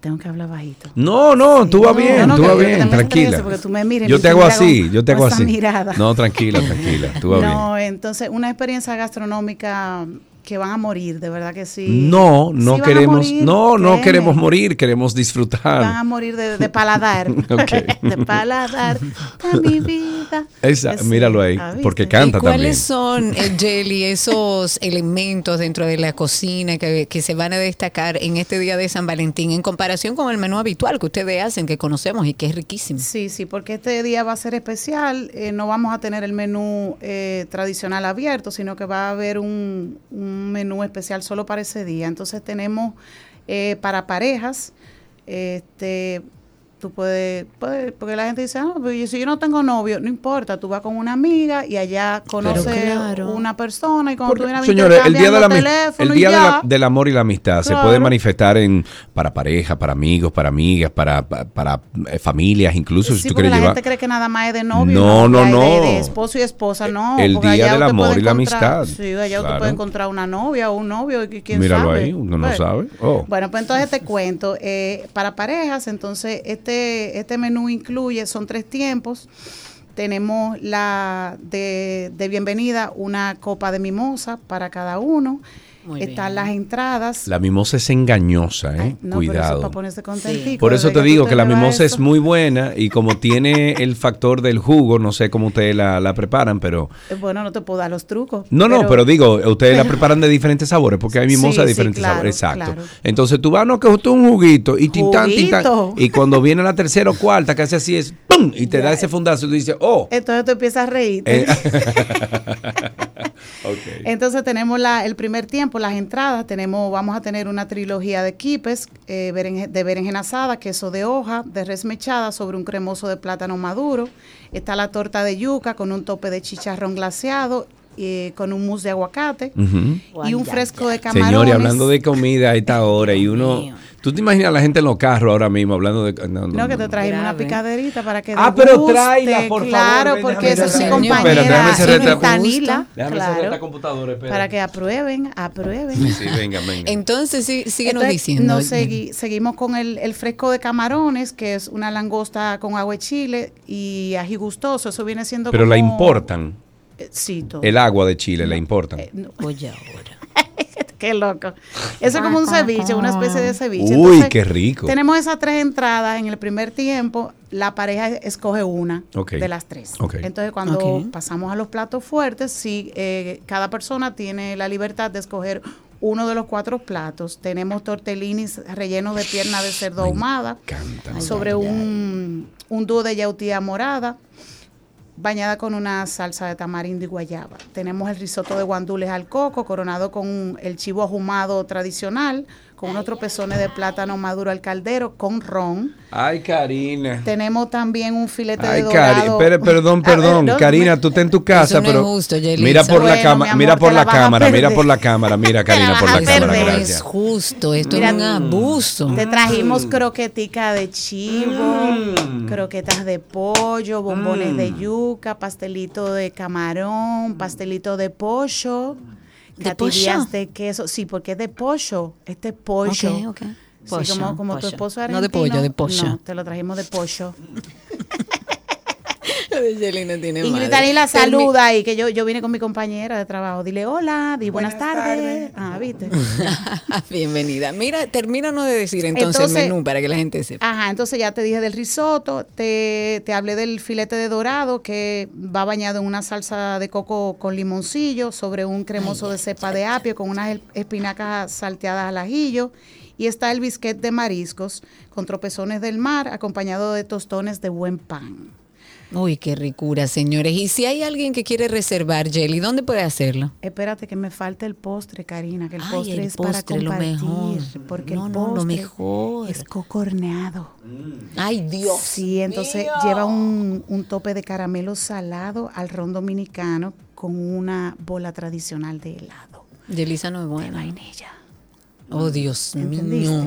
tengo que hablar bajito. No, no, tú vas No, bien, no, tú vas bien, tranquila. tú me miras y yo te hago con- así, yo te hago así. mirada. No, tranquila, tranquila, tú vas bien. No, entonces una experiencia gastronómica que van a morir, de verdad que sí. No, no Sí queremos, morir, no, no créeme. queremos morir, queremos Van a disfrutar. morir de, de paladar. De paladar. A mi vida. Esa, Sí, míralo ahí, ¿ah, porque canta ¿Y también. cuáles son, eh, Jelly, esos elementos dentro de la cocina que, que se van a destacar en este día de San Valentín en comparación con el menú habitual que ustedes hacen, que conocemos y que es riquísimo? Sí, sí, porque este día va a ser especial. eh, no vamos a tener el menú eh, tradicional abierto, sino que va a haber un, un menú especial solo para ese día. Entonces tenemos eh, para parejas, este, tú puedes, puedes- porque la gente dice, ah, pero si yo no tengo novio, no importa, tú vas con una amiga y allá conoces claro. una persona y cuando tú vienes a Señores, el día, de la, el día de la- del amor y la amistad se puede manifestar en para pareja, para amigos, para amigas, para, para, para, eh, familias, incluso si tú porque quieres la llevar. gente cree que nada más es de novio. No, no, no. De, de esposo y esposa, no. El porque día del amor y la encontrar- amistad. Sí, allá Claro. usted puede encontrar una novia o un novio, y quién Míralo sabe. ahí, uno no Pues, sabe. Oh. Bueno, pues entonces te cuento. eh, para parejas, entonces este, este menú incluye, son tres tiempos. Tenemos la de, de bienvenida, una copa de mimosa para cada uno. Muy Están bien. las entradas. La mimosa es engañosa, ¿eh? No, eso Cuidado. para ponerse contentico. Por eso te digo que la mimosa es eso. muy buena y como tiene el factor del jugo, no sé cómo ustedes la, la preparan, pero... Eh, Bueno, no te puedo dar los trucos. No, no, pero digo, ustedes la preparan de diferentes sabores, porque hay mimosa Sí, de sí, diferentes claro, sabores. Exacto. claro. Entonces tú vas, no, que es un juguito, y tintán. Y cuando viene la tercera o cuarta, que hace así es, ¡pum! Y te da ese fundazo y tú dices, oh. Entonces tú empiezas a reírte. Eh. Entonces tenemos la, el primer tiempo, las entradas, tenemos, vamos a tener una trilogía de quipes eh, de berenjena asada, queso de hoja, de res mechada sobre un cremoso de plátano maduro. Está la torta de yuca con un tope de chicharrón glaseado, eh, con un mousse de aguacate y un fresco de camarones. Señores, hablando de comida a esta hora y uno... ¿Tú te imaginas a la gente en los carros ahora mismo hablando de... No, no, No, que te trajimos una picaderita para que Ah, pero tráela, por favor, Claro, porque esa es su compañera déjame cerrar esta- Tanila, Déjame cerrar claro, esta computadora, espera. para que aprueben, aprueben. Sí, venga, venga. Entonces, sí, síguenos Entonces, diciendo. nos segui- seguimos con el, el fresco de camarones, que es una langosta con agua de chile y ají gustoso. Eso viene siendo Pero la importan. Sí, todo. El agua de Chile la importan. Eh, no, Oye, ahora. qué loco. Eso es como un ceviche, una especie de ceviche. Uy, Entonces, qué rico. Tenemos esas tres entradas en el primer tiempo. La pareja escoge una de las tres. Entonces, cuando pasamos a los platos fuertes, sí, eh, cada persona tiene la libertad de escoger uno de los cuatro platos. Tenemos tortellinis rellenos de pierna de cerdo ahumada Canta. sobre un, un dúo de yautía morada bañada con una salsa de tamarindo y guayaba. Tenemos el risotto de guandules al coco coronado con el chivo ahumado tradicional con unos tropezones de plátano maduro al caldero con ron. Ay, Karina. Tenemos también un filete Ay, de dorado. espere, perdón, ver, perdón. Karina, tú estás en tu casa, no es pero justo, mira por la cámara, mi mira por la cámara, mira por la cámara, mira Karina por la cámara. No es gracias. justo, esto Mira, es un abuso. Te trajimos croquetica de chivo, croquetas de pollo, bombones de yuca, pastelito de camarón, pastelito de pollo, ¿De pollo? de queso. Sí, porque es de pollo. Este es pollo. Ok, ok. Sí, Pollo, como, como tu pollo. esposo No argentino. de pollo, de pollo. No, te lo trajimos de pollo. de Yeli no tiene Ingrid madre. Danila Termi- saluda ahí, que yo, yo vine con mi compañera de trabajo. Dile hola, di buenas, tardes. Ah, ¿viste? Bienvenida. Mira, termínanos de decir entonces, Entonces- el menú para que la gente sepa. Ajá, entonces ya te dije del risotto, te, te hablé del filete de dorado que va bañado en una salsa de coco con limoncillo sobre un cremoso de cepa de apio con unas espinacas salteadas al ajillo. Y está el bisquet de mariscos con tropezones del mar acompañado de tostones de buen pan. Uy, qué ricura, señores. Y si hay alguien que quiere reservar Jelly, ¿dónde puede hacerlo? Espérate que me falta el postre, Karina, que el Ay, postre el es para lo compartir. mejor. Porque No, el no, lo mejor. es cocorneado. Ay, Dios. Sí, entonces lleva un, un tope de caramelo salado al ron dominicano con una bola tradicional de helado. Yelisa no es buena. Vainilla. Oh, Dios ¿Entendiste? mío.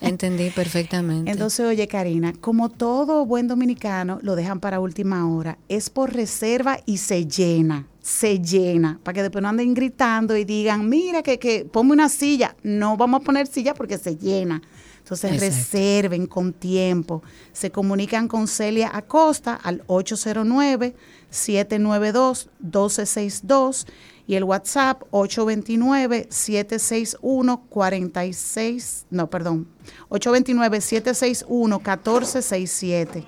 Entendí perfectamente. Entonces, oye, Karina, como todo buen dominicano, lo dejan para última hora. Es por reserva y se llena, se llena, para que después no anden gritando y digan, mira, que, que ponme una silla. No vamos a poner silla porque se llena. Entonces, Exacto. reserven con tiempo. Se comunican con Celia Acosta al 809-792-1262 y el WhatsApp 829-761-46, no, perdón, 829-761-1467.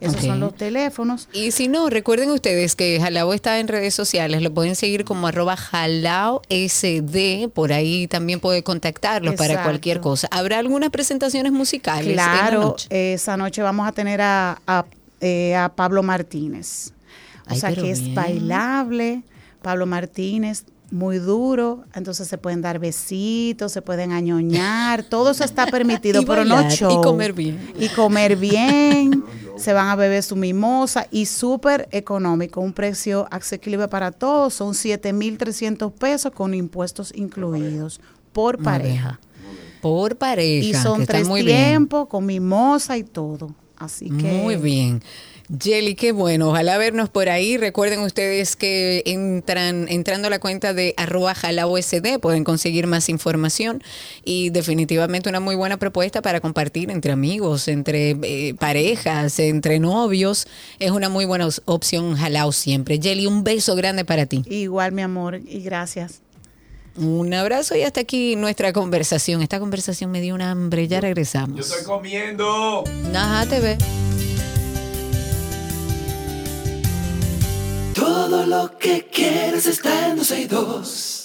Esos son los teléfonos. Y si no, recuerden ustedes que Jalao está en redes sociales, lo pueden seguir como arroba Jalao SD, por ahí también puede contactarlos para cualquier cosa. ¿Habrá algunas presentaciones musicales? Claro, noche? esa noche vamos a tener a, a, eh, a Pablo Martínez. O Ay, sea que es bailable. Pablo Martínez, muy duro. Entonces se pueden dar besitos, se pueden añoñar. Todo eso está permitido, Y pero no bailar, y show. comer bien. Y comer bien. se van a beber su mimosa y súper económico. Un precio asequible para todos. Son 7,300 pesos con impuestos incluidos por pareja. Por pareja. Y son que está tres tiempos con mimosa y todo. Así que. Muy bien. Jelly, qué bueno. Ojalá vernos por ahí. Recuerden ustedes que entran entrando a la cuenta de arroba jalaosd pueden conseguir más información y definitivamente una muy buena propuesta para compartir entre amigos, entre eh, parejas, entre novios. Es una muy buena opción Jalao siempre. Jelly, un beso grande para ti. Igual, mi amor, y gracias. Un abrazo y hasta aquí nuestra conversación. Esta conversación me dio un hambre. Ya regresamos. comiendo. Ajá, te ve. Todo lo que quieres está en 12 y 2.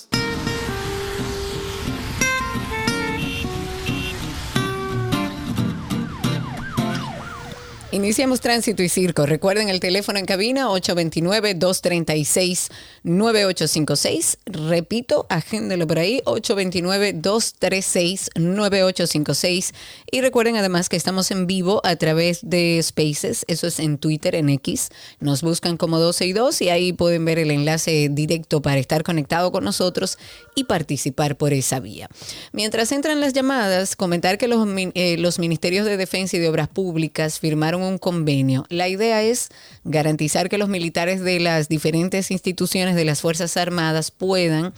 Iniciamos Tránsito y Circo. Recuerden el teléfono en cabina 829-236-9856. Repito, agéndelo por ahí, 829-236-9856. Y recuerden además que estamos en vivo a través de Spaces, eso es en Twitter, en X. Nos buscan como 12 y 2 y ahí pueden ver el enlace directo para estar conectado con nosotros y participar por esa vía. Mientras entran las llamadas, comentar que los, eh, los ministerios de Defensa y de Obras Públicas firmaron un convenio. La idea es garantizar que los militares de las diferentes instituciones de las Fuerzas Armadas puedan,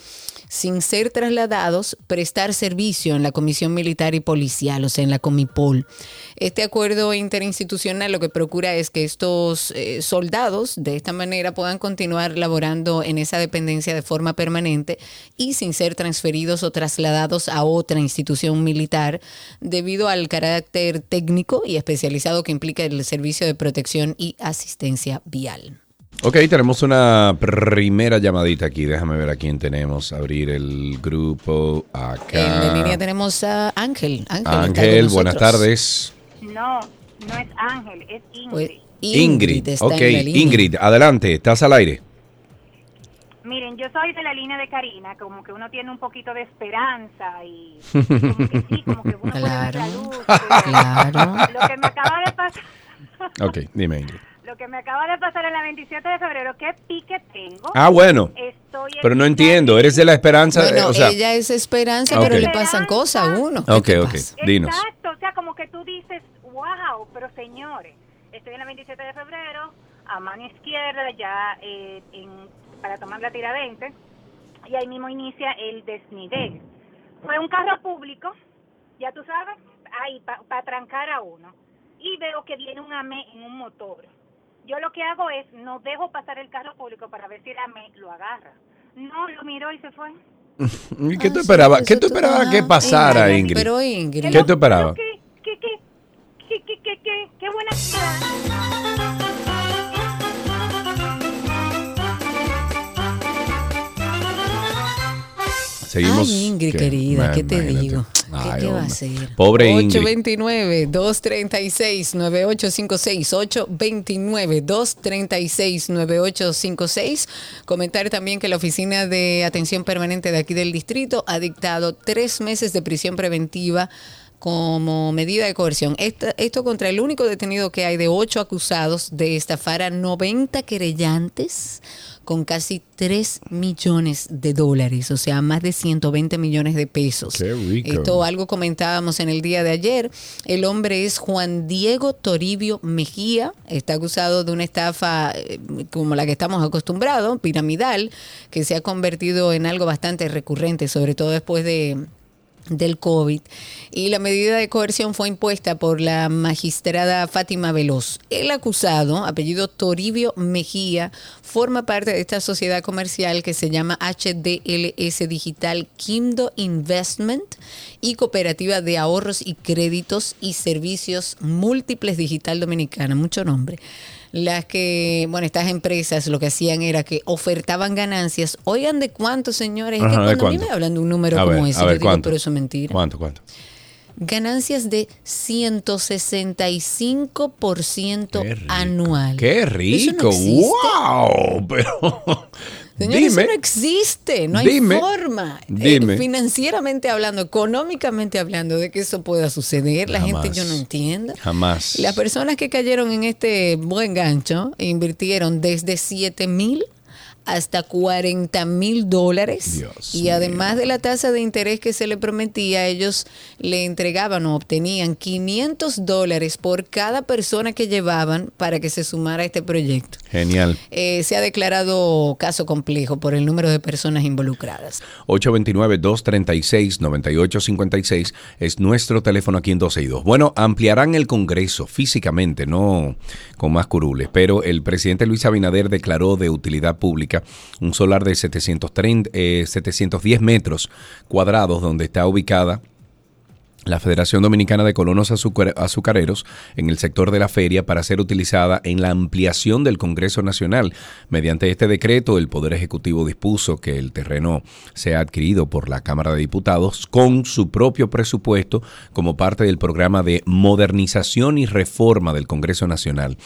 sin ser trasladados, prestar servicio en la Comisión Militar y Policial, o sea, en la Comipol. Este acuerdo interinstitucional lo que procura es que estos eh, soldados de esta manera puedan continuar laborando en esa dependencia de forma permanente y sin ser transferidos o trasladados a otra institución militar debido al carácter técnico y especializado que implica el servicio de protección y asistencia vial. Ok, tenemos una primera llamadita aquí. Déjame ver a quién tenemos. Abrir el grupo acá. En la línea tenemos a Ángel. Ángel, Ángel, buenas tardes. No, no es Ángel, es Ingrid. Pues, Ingrid. está Ok, en la línea. Ingrid, adelante, estás al aire. Miren, yo soy de la línea de Karina, como que uno tiene un poquito de esperanza y como que sí, como que uno puede ver la luz. claro. Lo que me acaba de pasar, Ok, dime, Ingrid. lo que me acaba de pasar en la 27 de febrero, qué pique tengo. Ah, bueno. Estoy Pero no en- entiendo, eres de la esperanza, eh, Bueno, o sea, ella es esperanza, pero le pasan cosas a uno. ¿Qué ok, ok, pasa? dinos. Exacto, o sea, como que tú dices, wow, pero señores, estoy en la 27 de febrero, a mano izquierda, ya eh, en- para tomar la tira 20, y ahí mismo inicia el desnivel. Fue un carro público, ya tú sabes, ahí para trancar a uno, y veo que viene un AME en un motor. Yo lo que hago es, no dejo pasar el carro público para ver si el AME lo agarra. No, lo miró y se fue. ¿Y ¿Qué tú esperabas? ¿Qué tú esperabas que pasara, Ingrid? Pero Ingrid. ¿Qué tú esperabas? ¿Qué, qué, qué, qué, qué, qué, qué, qué buena Seguimos. Ay, Ingrid, querida, ¿qué te Imagínate. digo? Ay, ¿Qué, va a hacer? Pobre Ingrid. 829-236-9856. 829-236-9856. Comentar también que la Oficina de Atención Permanente de aquí del distrito ha dictado tres meses de prisión preventiva como medida de coerción. Esta- esto contra el único detenido que hay de ocho acusados de estafar a 90 querellantes con casi 3 millones de dólares, o sea, más de 120 millones de pesos. Qué rico. Esto algo comentábamos en el día de ayer. El hombre es Juan Diego Toribio Mejía. Está acusado de una estafa eh, como la que estamos acostumbrados, piramidal, que se ha convertido en algo bastante recurrente, sobre todo después de del COVID y la medida de coerción fue impuesta por la magistrada Fátima Veloz. El acusado, apellido Toribio Mejía, forma parte de esta sociedad comercial que se llama HDLS Digital Kimdo Investment y Cooperativa de Ahorros y Créditos y Servicios Múltiples Digital Dominicana, mucho nombre las que, bueno, estas empresas lo que hacían era que ofertaban ganancias. Oigan, ¿de cuánto, señores? Es que ¿de cuando a mí cuánto? me hablan de un número A como ver, ese, a yo ver, digo, ¿cuánto? pero eso es mentira. ¿Cuánto, cuánto? Ganancias de 165% Qué anual. ¡Qué rico! no. ¡Wow! Pero. Señores, dime. eso no existe, no hay Dime. forma. Eh, Dime. financieramente hablando, económicamente hablando, de que eso pueda suceder. La gente Jamás. yo no entiendo. Jamás. Las personas que cayeron en este buen gancho invirtieron desde 7 mil hasta 40 mil dólares. Dios y además de la tasa de interés que se le prometía, ellos le entregaban o obtenían 500 dólares por cada persona que llevaban para que se sumara a este proyecto. Genial. Eh, se ha declarado caso complejo por el número de personas involucradas. 829-236-9856 es nuestro teléfono aquí en 12 y 2. Bueno, ampliarán el Congreso físicamente, no con más curules, pero el presidente Luis Abinader declaró de utilidad pública un solar de 730, eh, 710 metros cuadrados donde está ubicada la Federación Dominicana de Colonos Azucar- Azucareros en el sector de la feria para ser utilizada en la ampliación del Congreso Nacional. Mediante este decreto, el Poder Ejecutivo dispuso que el terreno sea adquirido por la Cámara de Diputados con su propio presupuesto como parte del programa de modernización y reforma del Congreso Nacional.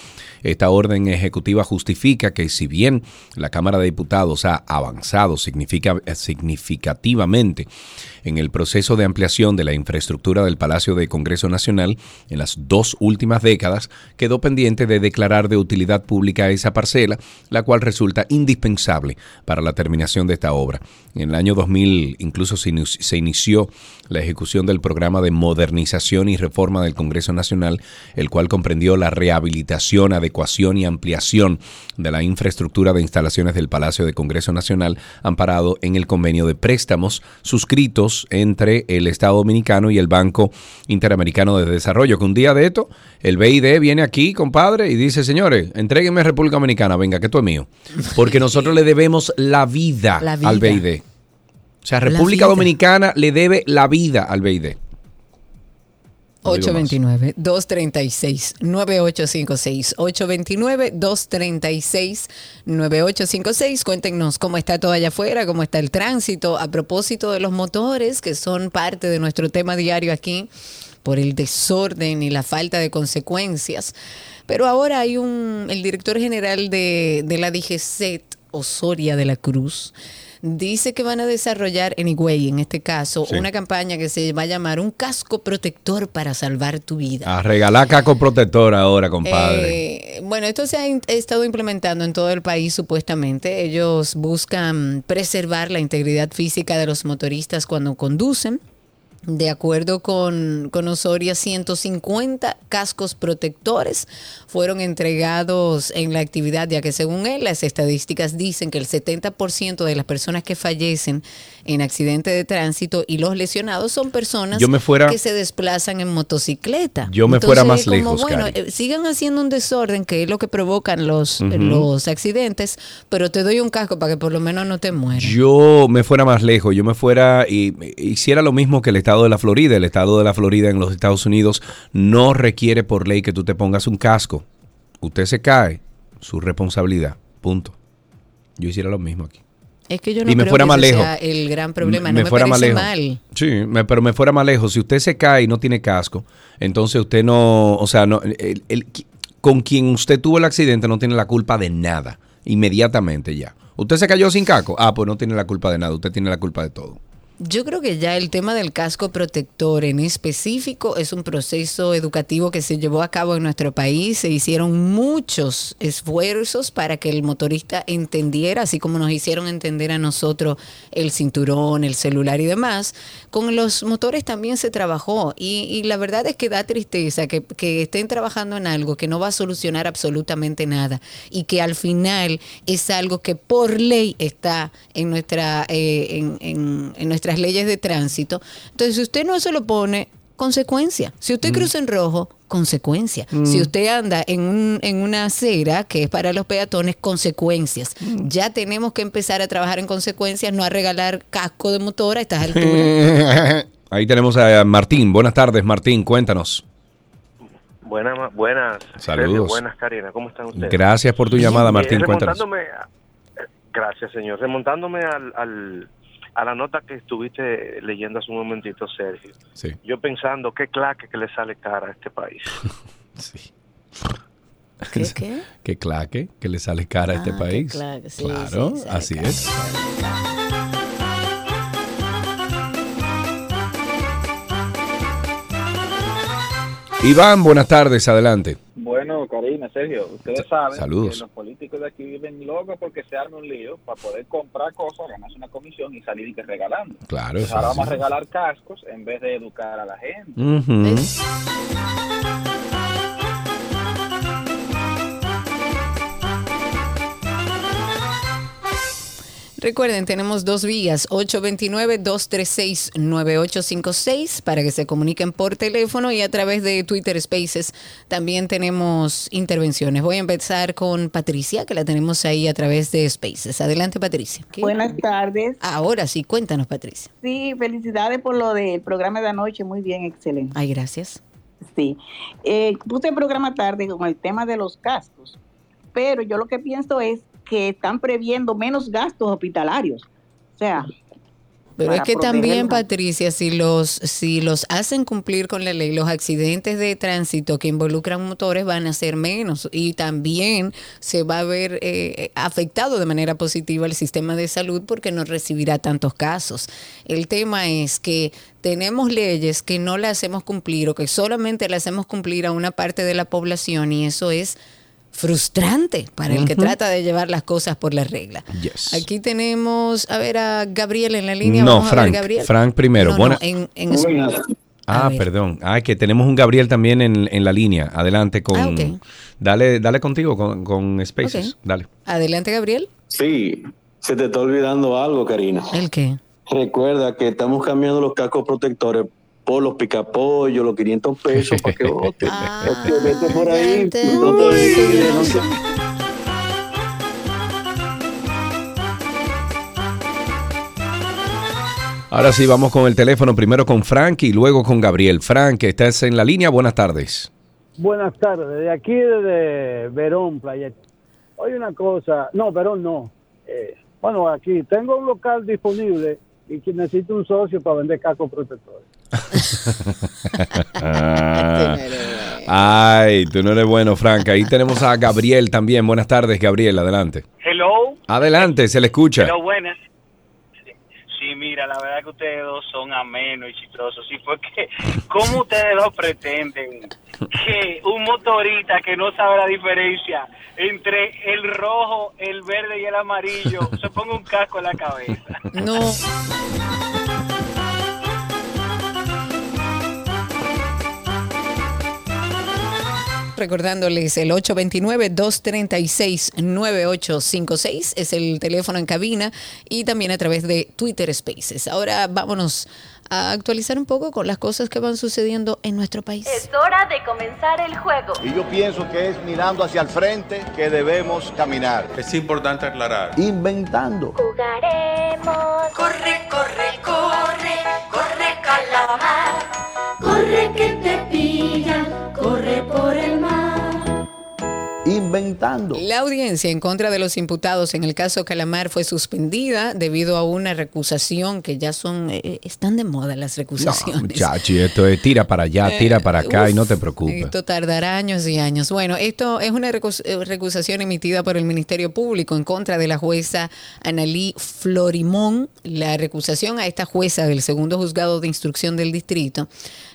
Esta orden ejecutiva justifica que si bien la Cámara de Diputados ha avanzado significa- significativamente en el proceso de ampliación de la infraestructura del Palacio de Congreso Nacional en las dos últimas décadas, quedó pendiente de declarar de utilidad pública esa parcela, la cual resulta indispensable para la terminación de esta obra. En el año 2000 incluso se inició la ejecución del programa de modernización y reforma del Congreso Nacional, el cual comprendió la rehabilitación, adecuación y ampliación de la infraestructura de instalaciones del Palacio de Congreso Nacional, amparado en el convenio de préstamos suscritos entre el Estado Dominicano y el Banco Interamericano de Desarrollo. Que un día de esto, el BID viene aquí, compadre, y dice, señores, entréguenme a República Dominicana, venga, que esto es mío. Porque nosotros le debemos la vida, La vida. al BID. O sea, República. Dominicana le debe la vida al BID. No digo más. 829-236-9856. 829-236-9856. Cuéntenos cómo está todo allá afuera, cómo está el tránsito. A propósito de los motores, que son parte de nuestro tema diario aquí, por el desorden y la falta de consecuencias. Pero ahora hay un, el director general de, de la DGCET Osoria de la Cruz, dice que van a desarrollar en Higüey, en este caso, Sí. una campaña que se va a llamar Un casco protector para salvar tu vida. A regalar caco protector ahora, compadre. Eh, bueno, esto se ha estado implementando en todo el país supuestamente. Ellos buscan preservar la integridad física de los motoristas cuando conducen. De acuerdo con, con Osoria, 150 cascos protectores fueron entregados en la actividad, ya que según él, las estadísticas dicen que el 70% de las personas que fallecen en accidente de tránsito y los lesionados son personas Yo me fuera- que se desplazan en motocicleta. Yo me fuera más como, lejos, Bueno, Cari. eh, sigan haciendo un desorden, que es lo que provocan los, los accidentes, pero te doy un casco para que por lo menos no te mueras. Yo me fuera más lejos, yo me fuera y hiciera lo mismo que el estado de la Florida. El estado de la Florida en los Estados Unidos no requiere por ley que tú te pongas un casco. Usted se cae, su responsabilidad. Punto. Yo hiciera lo mismo aquí. Es que yo no y me creo fuera que más ese lejos. sea el gran problema, Me no me fuera parece más lejos. mal. Sí, me- pero me fuera más lejos. Si usted se cae y no tiene casco, entonces usted no, o sea, no, el- el- con quien usted tuvo el accidente no tiene la culpa de nada, inmediatamente ya. Usted se cayó sin casco, ah, pues no tiene la culpa de nada, usted tiene la culpa de todo. Yo creo que ya el tema del casco protector en específico es un proceso educativo que se llevó a cabo en nuestro país. Se hicieron muchos esfuerzos para que el motorista entendiera, así como nos hicieron entender a nosotros el cinturón, el celular y demás. Con los motores también se trabajó y, y la verdad es que da tristeza que, estén trabajando en algo que no va a solucionar absolutamente nada y que al final es algo que por ley está en nuestra eh, en, en- en nuestras leyes de tránsito. Entonces, si usted no se lo pone, consecuencia. Si usted cruza en rojo, consecuencia. Mm. Si usted anda en, un, en una acera que es para los peatones, consecuencias. Ya tenemos que empezar a trabajar en consecuencias, no a regalar casco de motor a estas alturas. Ahí tenemos a Martín. Buenas tardes, Martín, cuéntanos. Buenas, buenas. Saludos. Sergio, buenas, Karina. ¿Cómo están ustedes? Gracias por tu llamada, Martín, cuéntanos. eh, gracias, señor. Remontándome al, al- a la nota que estuviste leyendo hace un momentito, Sergio. Sí. Yo pensando, qué claque que le sale cara a este país. ¿Qué, qué? Qué claque, que le sale cara a este Ah, qué país. claque, sí, claro, sí, así cara, es. Iván, buenas tardes, adelante. Bueno, Karina, Sergio, ustedes saben Saludos. que los políticos de aquí viven locos porque se arma un lío para poder comprar cosas, ganarse una comisión y salir y que regalando. Claro, Entonces, eso ahora vamos a regalar cascos en vez de educar a la gente. Ujú. Recuerden, tenemos dos vías, 829-236-9856 para que se comuniquen por teléfono y a través de Twitter Spaces también tenemos intervenciones. Voy a empezar con Patricia, que la tenemos ahí a través de Spaces. Adelante, Patricia. Buenas tardes. Ahora sí, cuéntanos, Patricia. Sí, felicidades por lo del programa de anoche, muy bien, excelente. Ay, gracias. Sí, eh, puse el programa tarde con el tema de los gastos, pero yo lo que pienso es que están previendo menos gastos hospitalarios. O sea, Pero es que también. Patricia, si los, si los hacen cumplir con la ley, los accidentes de tránsito que involucran motores van a ser menos y también se va a ver eh, afectado de manera positiva el sistema de salud porque no recibirá tantos casos. El tema es que tenemos leyes que no las hacemos cumplir o que solamente las hacemos cumplir a una parte de la población y eso es frustrante para el que trata de llevar las cosas por la regla. Yes. Aquí tenemos, a ver, a Gabriel en la línea. No, Vamos a ver, Frank. Gabriel. Frank primero. No, no, en, en Ah, perdón. Ah, que tenemos un Gabriel también en, en la línea. Adelante con. Ah, ok. Dale, dale contigo con, con Spaces. Ok. Dale. Adelante, Gabriel. Sí, se te está olvidando algo, Karina. ¿El qué? Recuerda que estamos cambiando los cascos protectores por los picapollos, los 500 pesos para que voten. Ok, vete por ahí. No te olvides, no te- Ahora sí, vamos con el teléfono. Primero con Frank y luego con Gabriel. Frank, estás en la línea. Buenas tardes. Buenas tardes, de aquí desde Verón, Playa. Oye una cosa, no, Verón no. Eh, bueno, aquí tengo un local disponible y que necesito un socio para vender cascos protectores. Ah. Ay, tú no eres bueno, Frank. Ahí tenemos a Gabriel también. Buenas tardes, Gabriel. Adelante. Hello. Adelante, se le escucha. Pero buenas. Sí, mira, la verdad que ustedes dos son amenos y chistosos. Sí, porque ¿cómo ustedes dos pretenden que un motorista que no sabe la diferencia entre el rojo, el verde y el amarillo se ponga un casco en la cabeza? No. Recordándoles el 829-236-9856 es el teléfono en cabina y también a través de Twitter Spaces. Ahora vámonos a actualizar un poco con las cosas que van sucediendo en nuestro país. Es hora de comenzar el juego. Y yo pienso que es mirando hacia el frente que debemos caminar. Es importante aclarar. Inventando. Jugaremos. Corre, corre, corre, corre calamar. Corre que Inventando. La audiencia en contra de los imputados en el caso Calamar fue suspendida debido a una recusación que ya son, eh, están de moda las No, recusaciones. muchacho, y esto es tira para allá, tira para acá y no te preocupes. Esto tardará años y años. Bueno, esto es una recus- eh, recusación emitida por el Ministerio Público en contra de la jueza Analí Florimón. La recusación a esta jueza del segundo juzgado de instrucción del distrito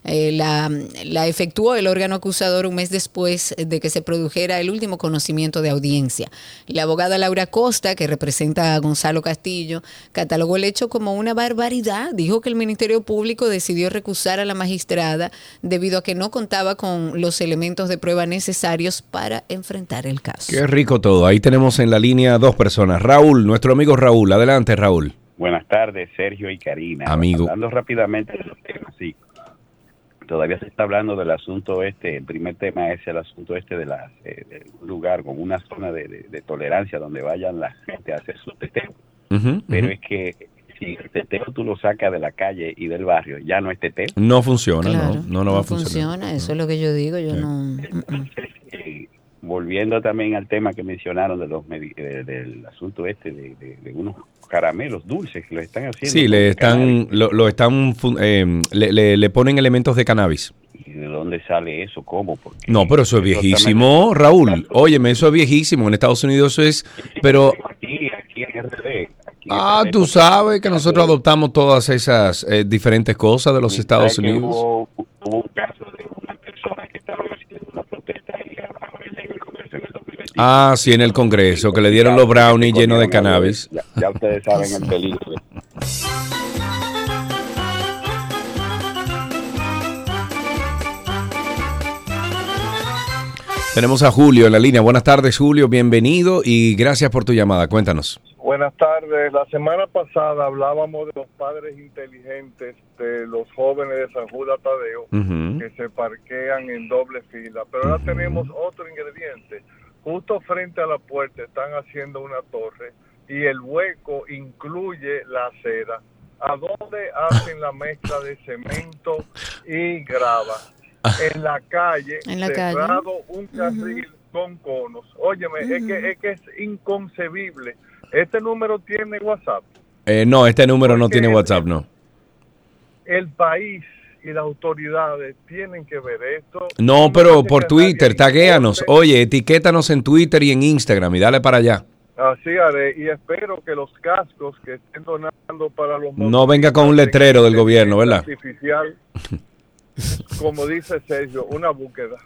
eh, la, la efectuó el órgano acusador un mes después de que se produjera el último conocimiento de audiencia. La abogada Laura Costa, que representa a Gonzalo Castillo, catalogó el hecho como una barbaridad. Dijo que el Ministerio Público decidió recusar a la magistrada debido a que no contaba con los elementos de prueba necesarios para enfrentar el caso. Qué rico todo. Ahí tenemos en la línea dos personas. Raúl, nuestro amigo Raúl. Adelante, Raúl. Buenas tardes, Sergio y Karina. Amigo. Hablando rápidamente de los temas, sí. Todavía se está hablando del asunto este, el primer tema es el asunto este de, la, eh, de un lugar con una zona de, de- de tolerancia donde vayan la gente a hacer su teteo. Pero es que si el teteo tú lo sacas de la calle y del barrio, ya no es teteo. No funciona, Claro, no, no, no va a funcionar. funciona, eso es lo que yo digo, yo no... Eh, volviendo también al tema que mencionaron de los medi- de- del asunto este de, de- de unos caramelos dulces que lo están haciendo. Sí, le están, lo, lo están, eh, le, le- le ponen elementos de cannabis. ¿Y de dónde sale eso? ¿Cómo? Porque No, pero eso es viejísimo, Raúl. Óyeme, eso es viejísimo. En Estados Unidos eso es, pero aquí, aquí en RD, ah, tú sabes que nosotros adoptamos todas esas eh, diferentes cosas de los Estados ¿sabes que Unidos. Hubo, hubo un caso de una persona que estaba haciendo una protesta ahí abajo en el Congreso en el 2021. Ah, sí, en el Congreso, que le dieron los brownies llenos de cannabis. Ya, ya ustedes saben el peligro. Tenemos a Julio en la línea. Buenas tardes, Julio. Bienvenido y gracias por tu llamada. Cuéntanos. Buenas tardes. La semana pasada hablábamos de los padres inteligentes de los jóvenes de San Judas Tadeo que se parquean en doble fila. Pero ahora tenemos otro ingrediente. Justo frente a la puerta están haciendo una torre y el hueco incluye la acera. ¿A dónde hacen la mezcla de cemento y grava? En la calle, En la calle. cerrado un carril con conos. Óyeme, es, que, es que es inconcebible. Este número tiene WhatsApp. Eh, no, este número no tiene WhatsApp, no. El país y las autoridades tienen que ver esto. No, pero por Twitter, taguéanos. Oye, etiquétanos en Twitter y en Instagram y dale para allá. Así haré y espero que los cascos que estén donando para los No venga con un letrero del gobierno, ¿verdad? artificial, como dice Sergio, una búsqueda.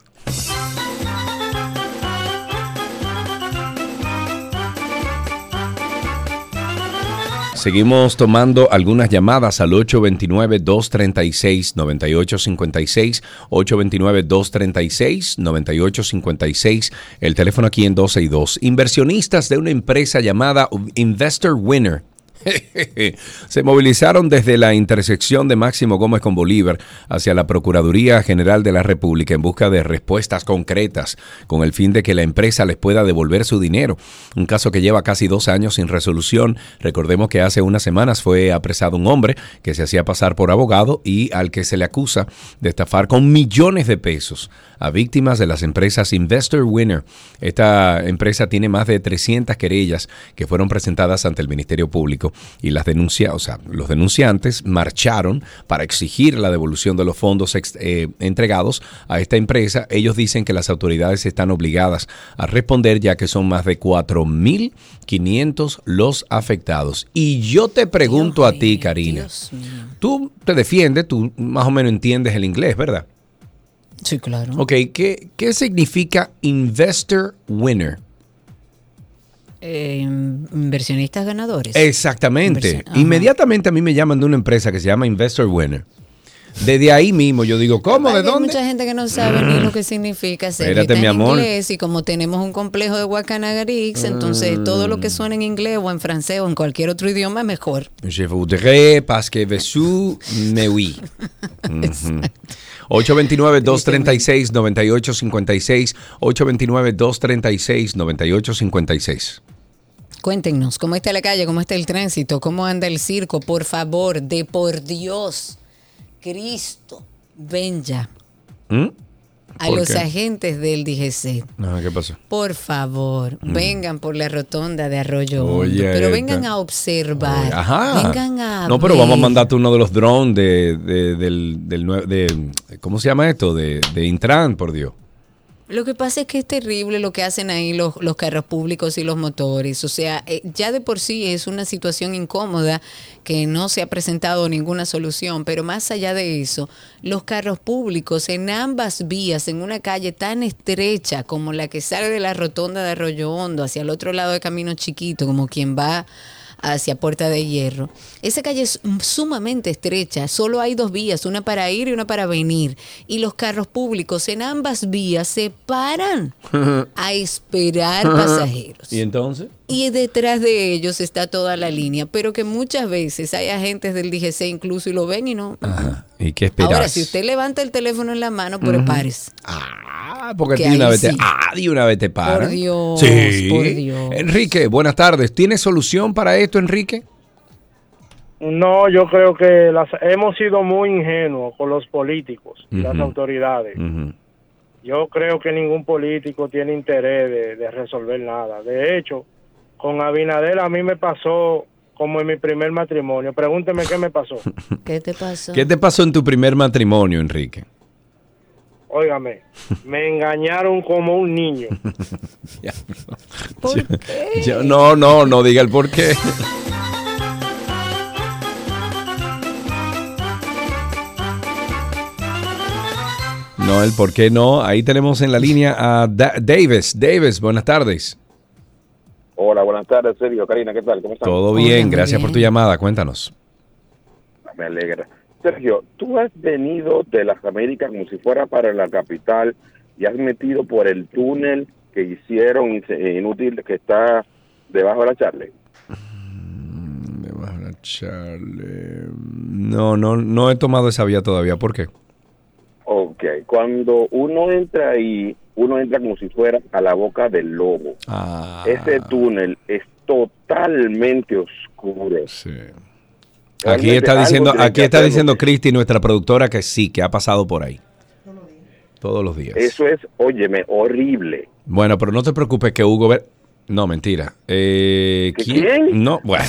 Seguimos tomando algunas llamadas al 829-236-9856, 829-236-9856, el teléfono aquí en 12 y 2. Inversionistas de una empresa llamada Investor Winner. Se movilizaron desde la intersección de Máximo Gómez con Bolívar hacia la Procuraduría General de la República en busca de respuestas concretas con el fin de que la empresa les pueda devolver su dinero. Un caso que lleva casi dos años sin resolución. Recordemos que hace unas semanas fue apresado un hombre que se hacía pasar por abogado y al que se le acusa de estafar con millones de pesos a víctimas de las empresas Investor Winner. Esta empresa tiene más de 300 querellas que fueron presentadas ante el Ministerio Público público y las denuncia, o sea, los denunciantes marcharon para exigir la devolución de los fondos ex- eh, entregados a esta empresa. Ellos dicen que las autoridades están obligadas a responder ya que son más de 4.500 los afectados. Y yo te pregunto a ti, Karina, tú te defiendes, tú más o menos entiendes el inglés, ¿verdad? Sí, claro. Ok, ¿qué, qué significa investor winner? Eh, inversionistas ganadores. Exactamente. Inversión-. Inmediatamente a mí me llaman de una empresa que se llama Investor Winner. Desde ahí mismo yo digo, ¿cómo? ¿De Hay dónde? mucha gente que no sabe ni lo que significa ser Espérate, mi en amor. inglés y como tenemos un complejo de Wakanagarix, entonces todo lo que suena en inglés o en francés o en cualquier otro idioma es mejor. Je voudrais parce que vous mais oui. Ujú. 829-236-9856. 829-236-9856. Cuéntenos, ¿cómo está la calle? ¿Cómo está el tránsito? ¿Cómo anda el circo? Por favor, de por Dios, Cristo, ven ya ¿Mm? A ¿Por los qué? agentes del DGC. Ah, ¿Qué pasó? Por favor, vengan por la rotonda de Arroyo Hondo, Oye, pero esta. vengan a observar. Ajá. Vengan a No, pero vamos a mandarte uno de los drones de, de- del, del de, ¿cómo se llama esto? De, de Intran, por Dios. Lo que pasa es que es terrible lo que hacen ahí los, los carros públicos y los motores. O sea, eh, ya de por sí es una situación incómoda que no se ha presentado ninguna solución. Pero más allá de eso, los carros públicos en ambas vías, en una calle tan estrecha como la que sale de la rotonda de Arroyo Hondo hacia el otro lado de Camino Chiquito, como quien va hacia Puerta de Hierro. Esa calle es sumamente estrecha, solo hay dos vías, una para ir y una para venir. Y los carros públicos en ambas vías se paran a esperar pasajeros. ¿Y entonces? Y detrás de ellos está toda la línea, pero que muchas veces hay agentes del DGC incluso y lo ven y no. ¿Y qué esperas? Ahora, si usted levanta el teléfono en la mano, pares. Ah, porque una vez te, ah, de una vez te paran. Por Dios, Sí. por Dios. Enrique, buenas tardes. ¿Tienes solución para esto, Enrique? No, yo creo que las, hemos sido muy ingenuos con los políticos y las autoridades. Yo creo que ningún político tiene interés de, de resolver nada. De hecho, con Abinader a mí me pasó como en mi primer matrimonio. Pregúnteme qué me pasó. ¿Qué te pasó? ¿Qué te pasó en tu primer matrimonio, Enrique? Óigame, me engañaron como un niño. ¿Por Yo- yo- no, no, no diga el por qué. No, el por qué no. Ahí tenemos en la línea a Da- Davis. Davis, buenas tardes. Hola, buenas tardes, Sergio. Karina, ¿qué tal? ¿Cómo están? Todo bien, gracias por tu llamada. Cuéntanos. Me alegra. Sergio, tú has venido de las Américas como si fuera para la capital y has metido por el túnel que hicieron y se- inútil que está debajo de la Charlie. Charlie. No, no, no he tomado esa vía todavía. ¿Por qué? Ok, cuando uno entra ahí, uno entra como si fuera a la boca del lobo. Ah. Ese túnel es totalmente oscuro. Aquí Realmente está diciendo, aquí está diciendo Cristi, nuestra productora, que sí, que ha pasado por ahí. Todos los días. Eso es, óyeme, horrible. Bueno, pero no te preocupes que Hugo... Ver- No, mentira. Eh, ¿Que ¿quién? quién? No, bueno.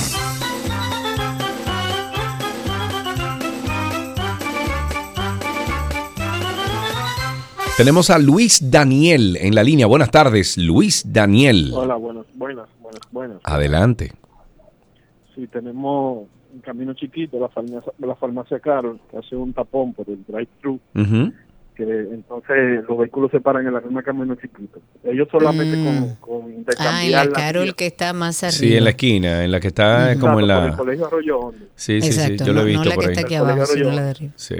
Tenemos a Luis Daniel en la línea. Buenas tardes, Luis Daniel. Hola, buenas, buenas, buenas, buenas. Adelante. Sí, tenemos un camino chiquito, la farmacia, la farmacia Carol, que hace un tapón por el drive-thru, Ujú. que entonces los vehículos se paran en la misma camino chiquito. Ellos solamente con, con Ah, en la la Carol que está más arriba. Sí, en la esquina, en la que está como en Exacto, por el la... colegio Arroyo Hondo. Sí, sí, sí, Exacto, yo lo he no- no visto la por que ahí. está aquí abajo, sino la de arriba. Sí.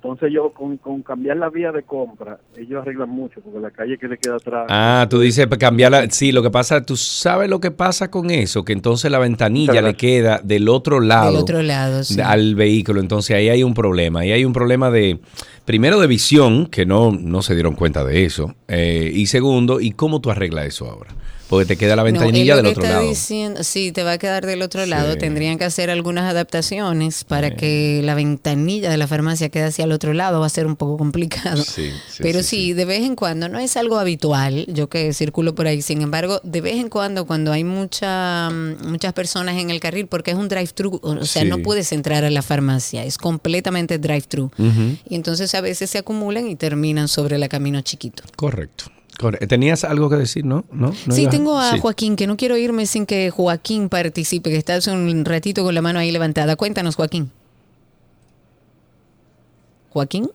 Entonces yo con, con cambiar la vía de compra, ellos arreglan mucho, porque la calle que le queda atrás... Ah, tú dices pa- cambiarla. Sí, lo que pasa, tú sabes lo que pasa con eso, que entonces la ventanilla le queda del otro lado. Del otro lado, sí. Al vehículo. Entonces ahí hay un problema. Ahí hay un problema de, primero de visión, que no, no se dieron cuenta de eso. eh, y segundo, ¿y cómo tú arreglas eso ahora? Porque te queda la ventanilla del otro lado. diciendo- sí, te va a quedar del otro Sí. lado. Tendrían que hacer algunas adaptaciones para que la ventanilla de la farmacia quede hacia el otro lado. Va a ser un poco complicado. Sí, Pero sí, de vez en cuando, no es algo habitual, yo que circulo por ahí, sin embargo, de vez en cuando cuando hay mucha, mm, muchas personas en el carril, porque es un drive-thru, o sea, no puedes entrar a la farmacia, es completamente drive-thru. Y entonces a veces se acumulan y terminan sobre el camino chiquito. Correcto. ¿Tenías algo que decir, no? ¿No? ¿No Sí, ibas- tengo a Sí. Joaquín, que no quiero irme sin que Joaquín participe, que está hace un ratito con la mano ahí levantada. Cuéntanos, Joaquín. Joaquín,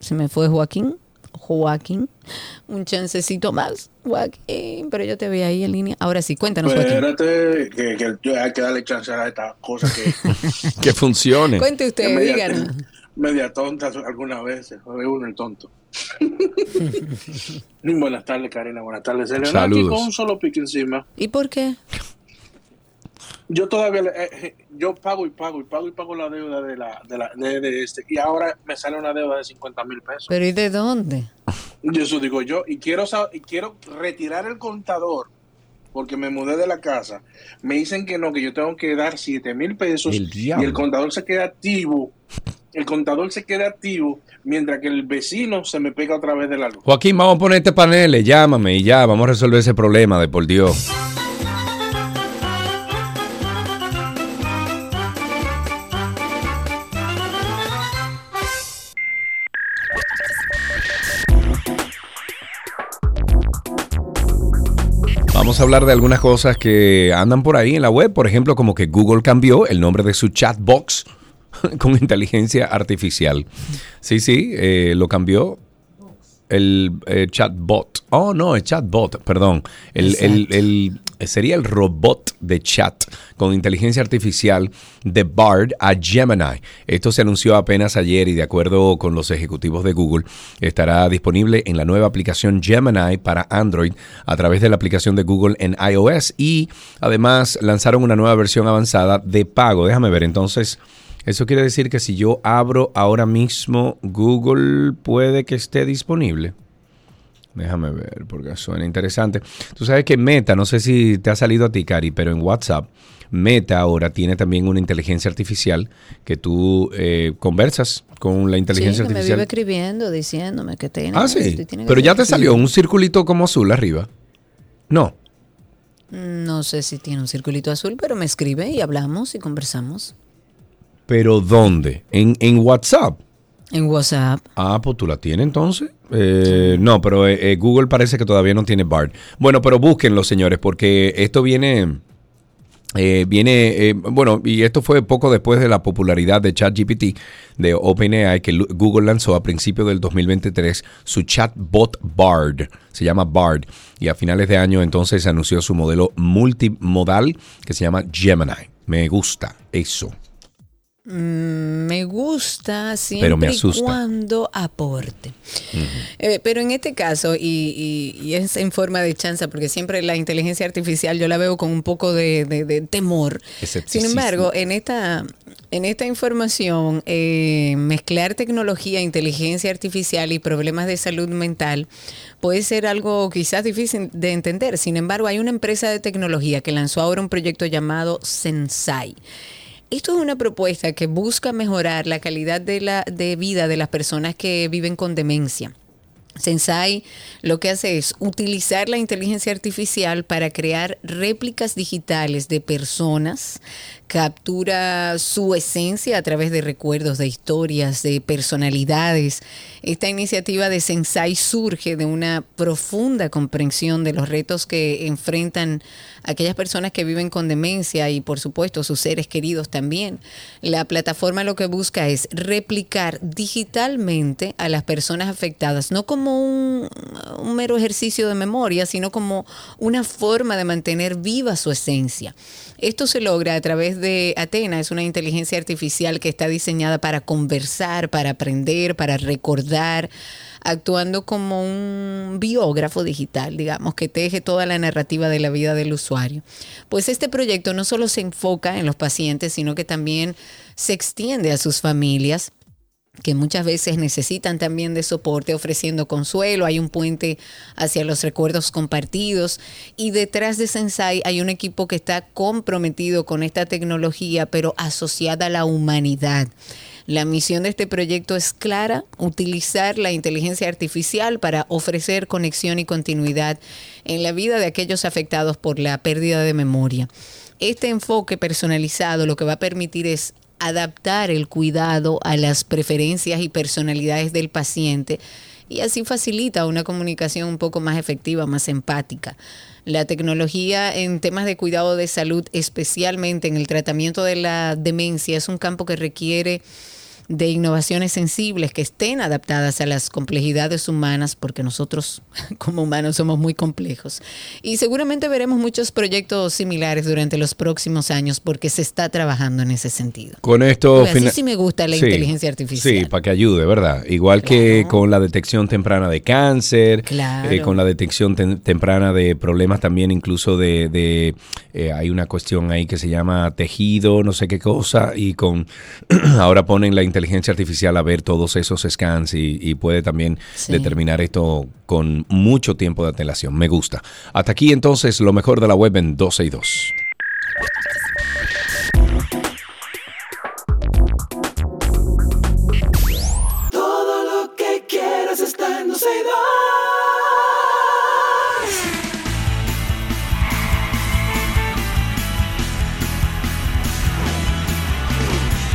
se me fue Joaquín. Joaquín, un chancecito más, Joaquín, pero yo te vi ahí en línea. Ahora sí, cuéntanos, Joaquín. Espérate, que, que hay que darle chance a estas cosas que, Que funcione. Cuente usted, díganos. Media tontas algunas veces, o es uno el tonto. Buenas tardes, Karina, buenas tardes. Se le da aquí Saludos. con un solo pique encima. ¿Y por qué? Yo todavía, le- eh, eh, yo pago y pago y pago y pago la deuda de la, de la, de, de este, y ahora me sale una deuda de 50 mil pesos. Pero ¿y de dónde? Y eso digo yo, y quiero, y quiero retirar el contador porque me mudé de la casa. Me dicen que no, que yo tengo que dar 7 mil pesos El y el contador se queda activo. El contador se queda activo mientras que el vecino se me pega otra vez de la luz. Joaquín, vamos a ponerte paneles, llámame y ya, vamos a resolver ese problema de por Dios. Vamos a hablar de algunas cosas que andan por ahí en la web, por ejemplo, como que Google cambió el nombre de su chatbox con inteligencia artificial. Sí, sí, eh, lo cambió el eh, chatbot. Oh, no, el chatbot, perdón. El, el- el- sería el robot de chat con inteligencia artificial de Bard a Gemini. Esto se anunció apenas ayer y de acuerdo con los ejecutivos de Google, estará disponible en la nueva aplicación Gemini para Android a través de la aplicación de Google en iOS y además lanzaron una nueva versión avanzada de pago. Déjame ver entonces. Eso quiere decir que si yo abro ahora mismo Google puede que esté disponible. Déjame ver, porque suena interesante. Tú sabes que Meta, no sé si te ha salido a ti, Cari, pero en WhatsApp, Meta ahora tiene también una inteligencia artificial que tú eh, conversas con la inteligencia sí, que me artificial. vive escribiendo, diciéndome que tiene Ah, sí. tiene Pero ya te salió un circulito como azul arriba. No. No sé si tiene un circulito azul, pero me escribe y hablamos y conversamos. ¿Pero dónde? ¿En, en WhatsApp? En WhatsApp. Ah, pues tú la tienes entonces. Eh, no, pero eh, eh, Google parece que todavía no tiene BART. Bueno, pero búsquenlo, señores, porque esto viene, eh, viene, eh, bueno, y esto fue poco después de la popularidad de ChatGPT de OpenAI que Google lanzó a principios del 2023 su chatbot Bard. Se llama Bard. Y a finales de año entonces anunció su modelo multimodal que se llama Gemini. Me gusta eso. Mm, me gusta siempre Pero me y cuando aporte. Eh, pero en este caso, y, y- y es en forma de chanza, porque siempre la inteligencia artificial yo la veo con un poco de, de- de temor. Sin embargo, en esta, en esta información, eh, mezclar tecnología, inteligencia artificial y problemas de salud mental puede ser algo quizás difícil de entender. Sin embargo, hay una empresa de tecnología que lanzó ahora un proyecto llamado Sensai. Esto es una propuesta que busca mejorar la calidad de, la, de vida de las personas que viven con demencia. Sensai lo que hace es utilizar la inteligencia artificial para crear réplicas digitales de personas, captura su esencia a través de recuerdos, de historias, de personalidades. Esta iniciativa de Sensai surge de una profunda comprensión de los retos que enfrentan aquellas personas que viven con demencia y por supuesto sus seres queridos también. La plataforma lo que busca es replicar digitalmente a las personas afectadas, no como un, un mero ejercicio de memoria, sino como una forma de mantener viva su esencia. Esto se logra a través de Atena, es una inteligencia artificial que está diseñada para conversar, para aprender, para recordar, actuando como un biógrafo digital, digamos, que teje toda la narrativa de la vida del usuario. Pues este proyecto no solo se enfoca en los pacientes, sino que también se extiende a sus familias que muchas veces necesitan también de soporte, ofreciendo consuelo. Hay un puente hacia los recuerdos compartidos. Y detrás de Sensai hay un equipo que está comprometido con esta tecnología, pero asociada a la humanidad. La misión de este proyecto es clara, utilizar la inteligencia artificial para ofrecer conexión y continuidad en la vida de aquellos afectados por la pérdida de memoria. Este enfoque personalizado lo que va a permitir es adaptar el cuidado a las preferencias y personalidades del paciente y así facilita una comunicación un poco más efectiva, más empática. La tecnología en temas de cuidado de salud, especialmente en el tratamiento de la demencia, es un campo que requiere de innovaciones sensibles que estén adaptadas a las complejidades humanas, porque nosotros como humanos somos muy complejos. Y seguramente veremos muchos proyectos similares durante los próximos años porque se está trabajando en ese sentido. Con esto... Uy, así sí me gusta la Sí, inteligencia artificial. Sí, para que ayude, ¿verdad? Igual que con la detección temprana de cáncer, Claro. eh, con la detección tem- temprana de problemas también, incluso de, de, eh, hay una cuestión ahí que se llama tejido, no sé qué cosa, y con ahora ponen la inteligencia artificial a ver todos esos scans y, y puede también Sí. determinar esto con mucho tiempo de antelación. Me gusta. Hasta aquí entonces lo mejor de la web en 12 y 2.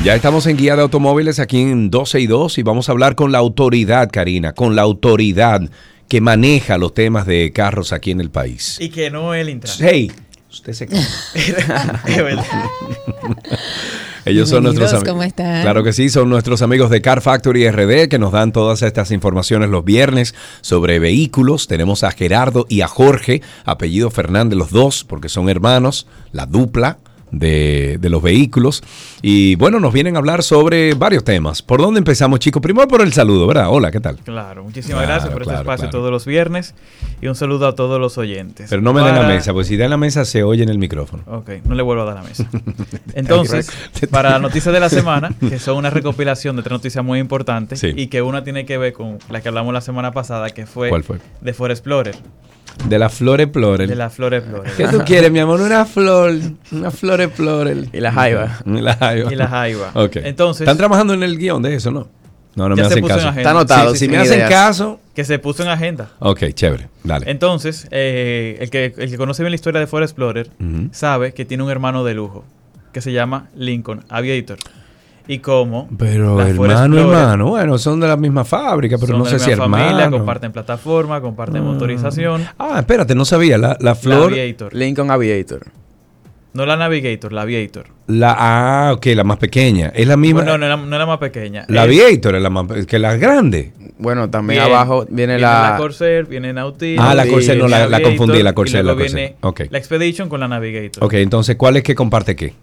Ya estamos en Guía de Automóviles aquí en 12 y 2 y vamos a hablar con la autoridad, Karina, con la autoridad que maneja los temas de carros aquí en el país. Y que no el Intran. Hey, usted se. Ellos son nuestros amigos. ¿cómo están? Claro que sí, son nuestros amigos de Car Factory RD que nos dan todas estas informaciones los viernes sobre vehículos. Tenemos a Gerardo y a Jorge, apellido Fernández, los dos, porque son hermanos, la dupla. De, de los vehículos y bueno nos vienen a hablar sobre varios temas ¿por dónde empezamos chicos? primero por el saludo ¿verdad? hola ¿qué tal? Claro, muchísimas Claro, gracias por claro, este espacio claro. todos los viernes y un saludo a todos los oyentes. pero no me den la mesa pues si dan la mesa se oye en el micrófono Ok, no le vuelvo a dar la mesa. Entonces, para las noticias de la semana, que son una recopilación de tres noticias muy importantes Sí. y que una tiene que ver con la que hablamos la semana pasada, que fue, ¿Cuál fue? de Explorer. De la Flor Explorer De la Flor Explorer. ¿qué tú quieres mi amor? una flor una Flor Explorer Y la jaiba. y la jaiba Y la jaiba. Ok. Entonces- ¿Están trabajando en el guion de eso, no? No, no me hacen puso en caso. agenda. Está anotado, Sí, sí, si me hacen ideas. caso. Que se puso en agenda. Ok, chévere. Dale. Entonces, eh, el, que, el que conoce bien la historia de Ford Explorer sabe que tiene un hermano de lujo que se llama Lincoln Aviator. Y como Pero la hermano, hermano, bueno, son de la misma fábrica, pero no sé la si misma familia, hermano. comparten plataforma, comparten motorización. Ah, espérate, no sabía. La, la flor. La Aviator. Lincoln Aviator. No la Navigator, la Aviator. La, ah, ok, la más pequeña. Es la misma. Bueno, no, no, no era más pequeña. la Es- Aviator es la más que la grande. Bueno, también Bien. abajo viene, la... Corsair, viene Nautilus. Ah, la Corsair, no, la- la Aviator, confundí, la y Corsair, luego la Corsair. viene Ok. La Expedition con la Navigator. Ok, entonces, ¿cuál es que comparte qué?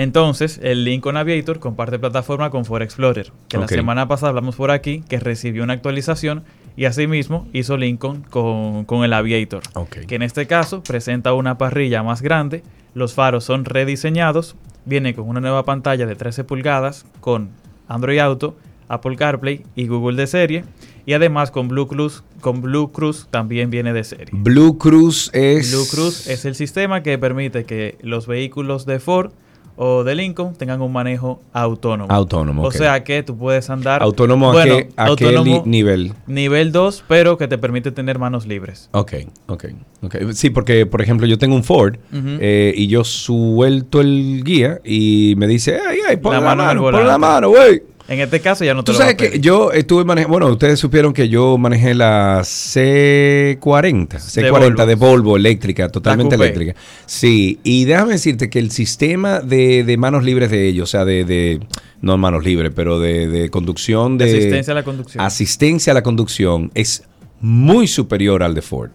Entonces, el Lincoln Aviator comparte plataforma con Ford Explorer, que la semana pasada hablamos por aquí, que recibió una actualización y asimismo hizo Lincoln con, con el Aviator, que en este caso presenta una parrilla más grande, los faros son rediseñados, viene con una nueva pantalla de 13 pulgadas con Android Auto, Apple CarPlay y Google de serie, y además con Blue Cruise, con Blue Cruise también viene de serie. Blue Cruise es. Blue Cruise es el sistema que permite que los vehículos de Ford o de Lincoln tengan un manejo autónomo. Autónomo, O sea que tú puedes andar. ¿Autónomo a qué- a qué nivel? Nivel 2, pero que te permite tener manos libres. Ok, ok, ok. Sí, porque, por ejemplo, yo tengo un Ford eh, y yo suelto el guía y me dice, ay, ay, pon la, La mano mano, pon la mano, güey. En este caso ya no te Tú lo sabes que yo estuve manejando, bueno, ustedes supieron que yo manejé la C40, C40 de Volvo, eléctrica, totalmente eléctrica. Sí, y déjame decirte que el sistema de, de manos libres de ellos, o sea, de, de- no manos libres, pero de, de conducción de... Asistencia a la conducción. Asistencia a la conducción es muy superior al de Ford,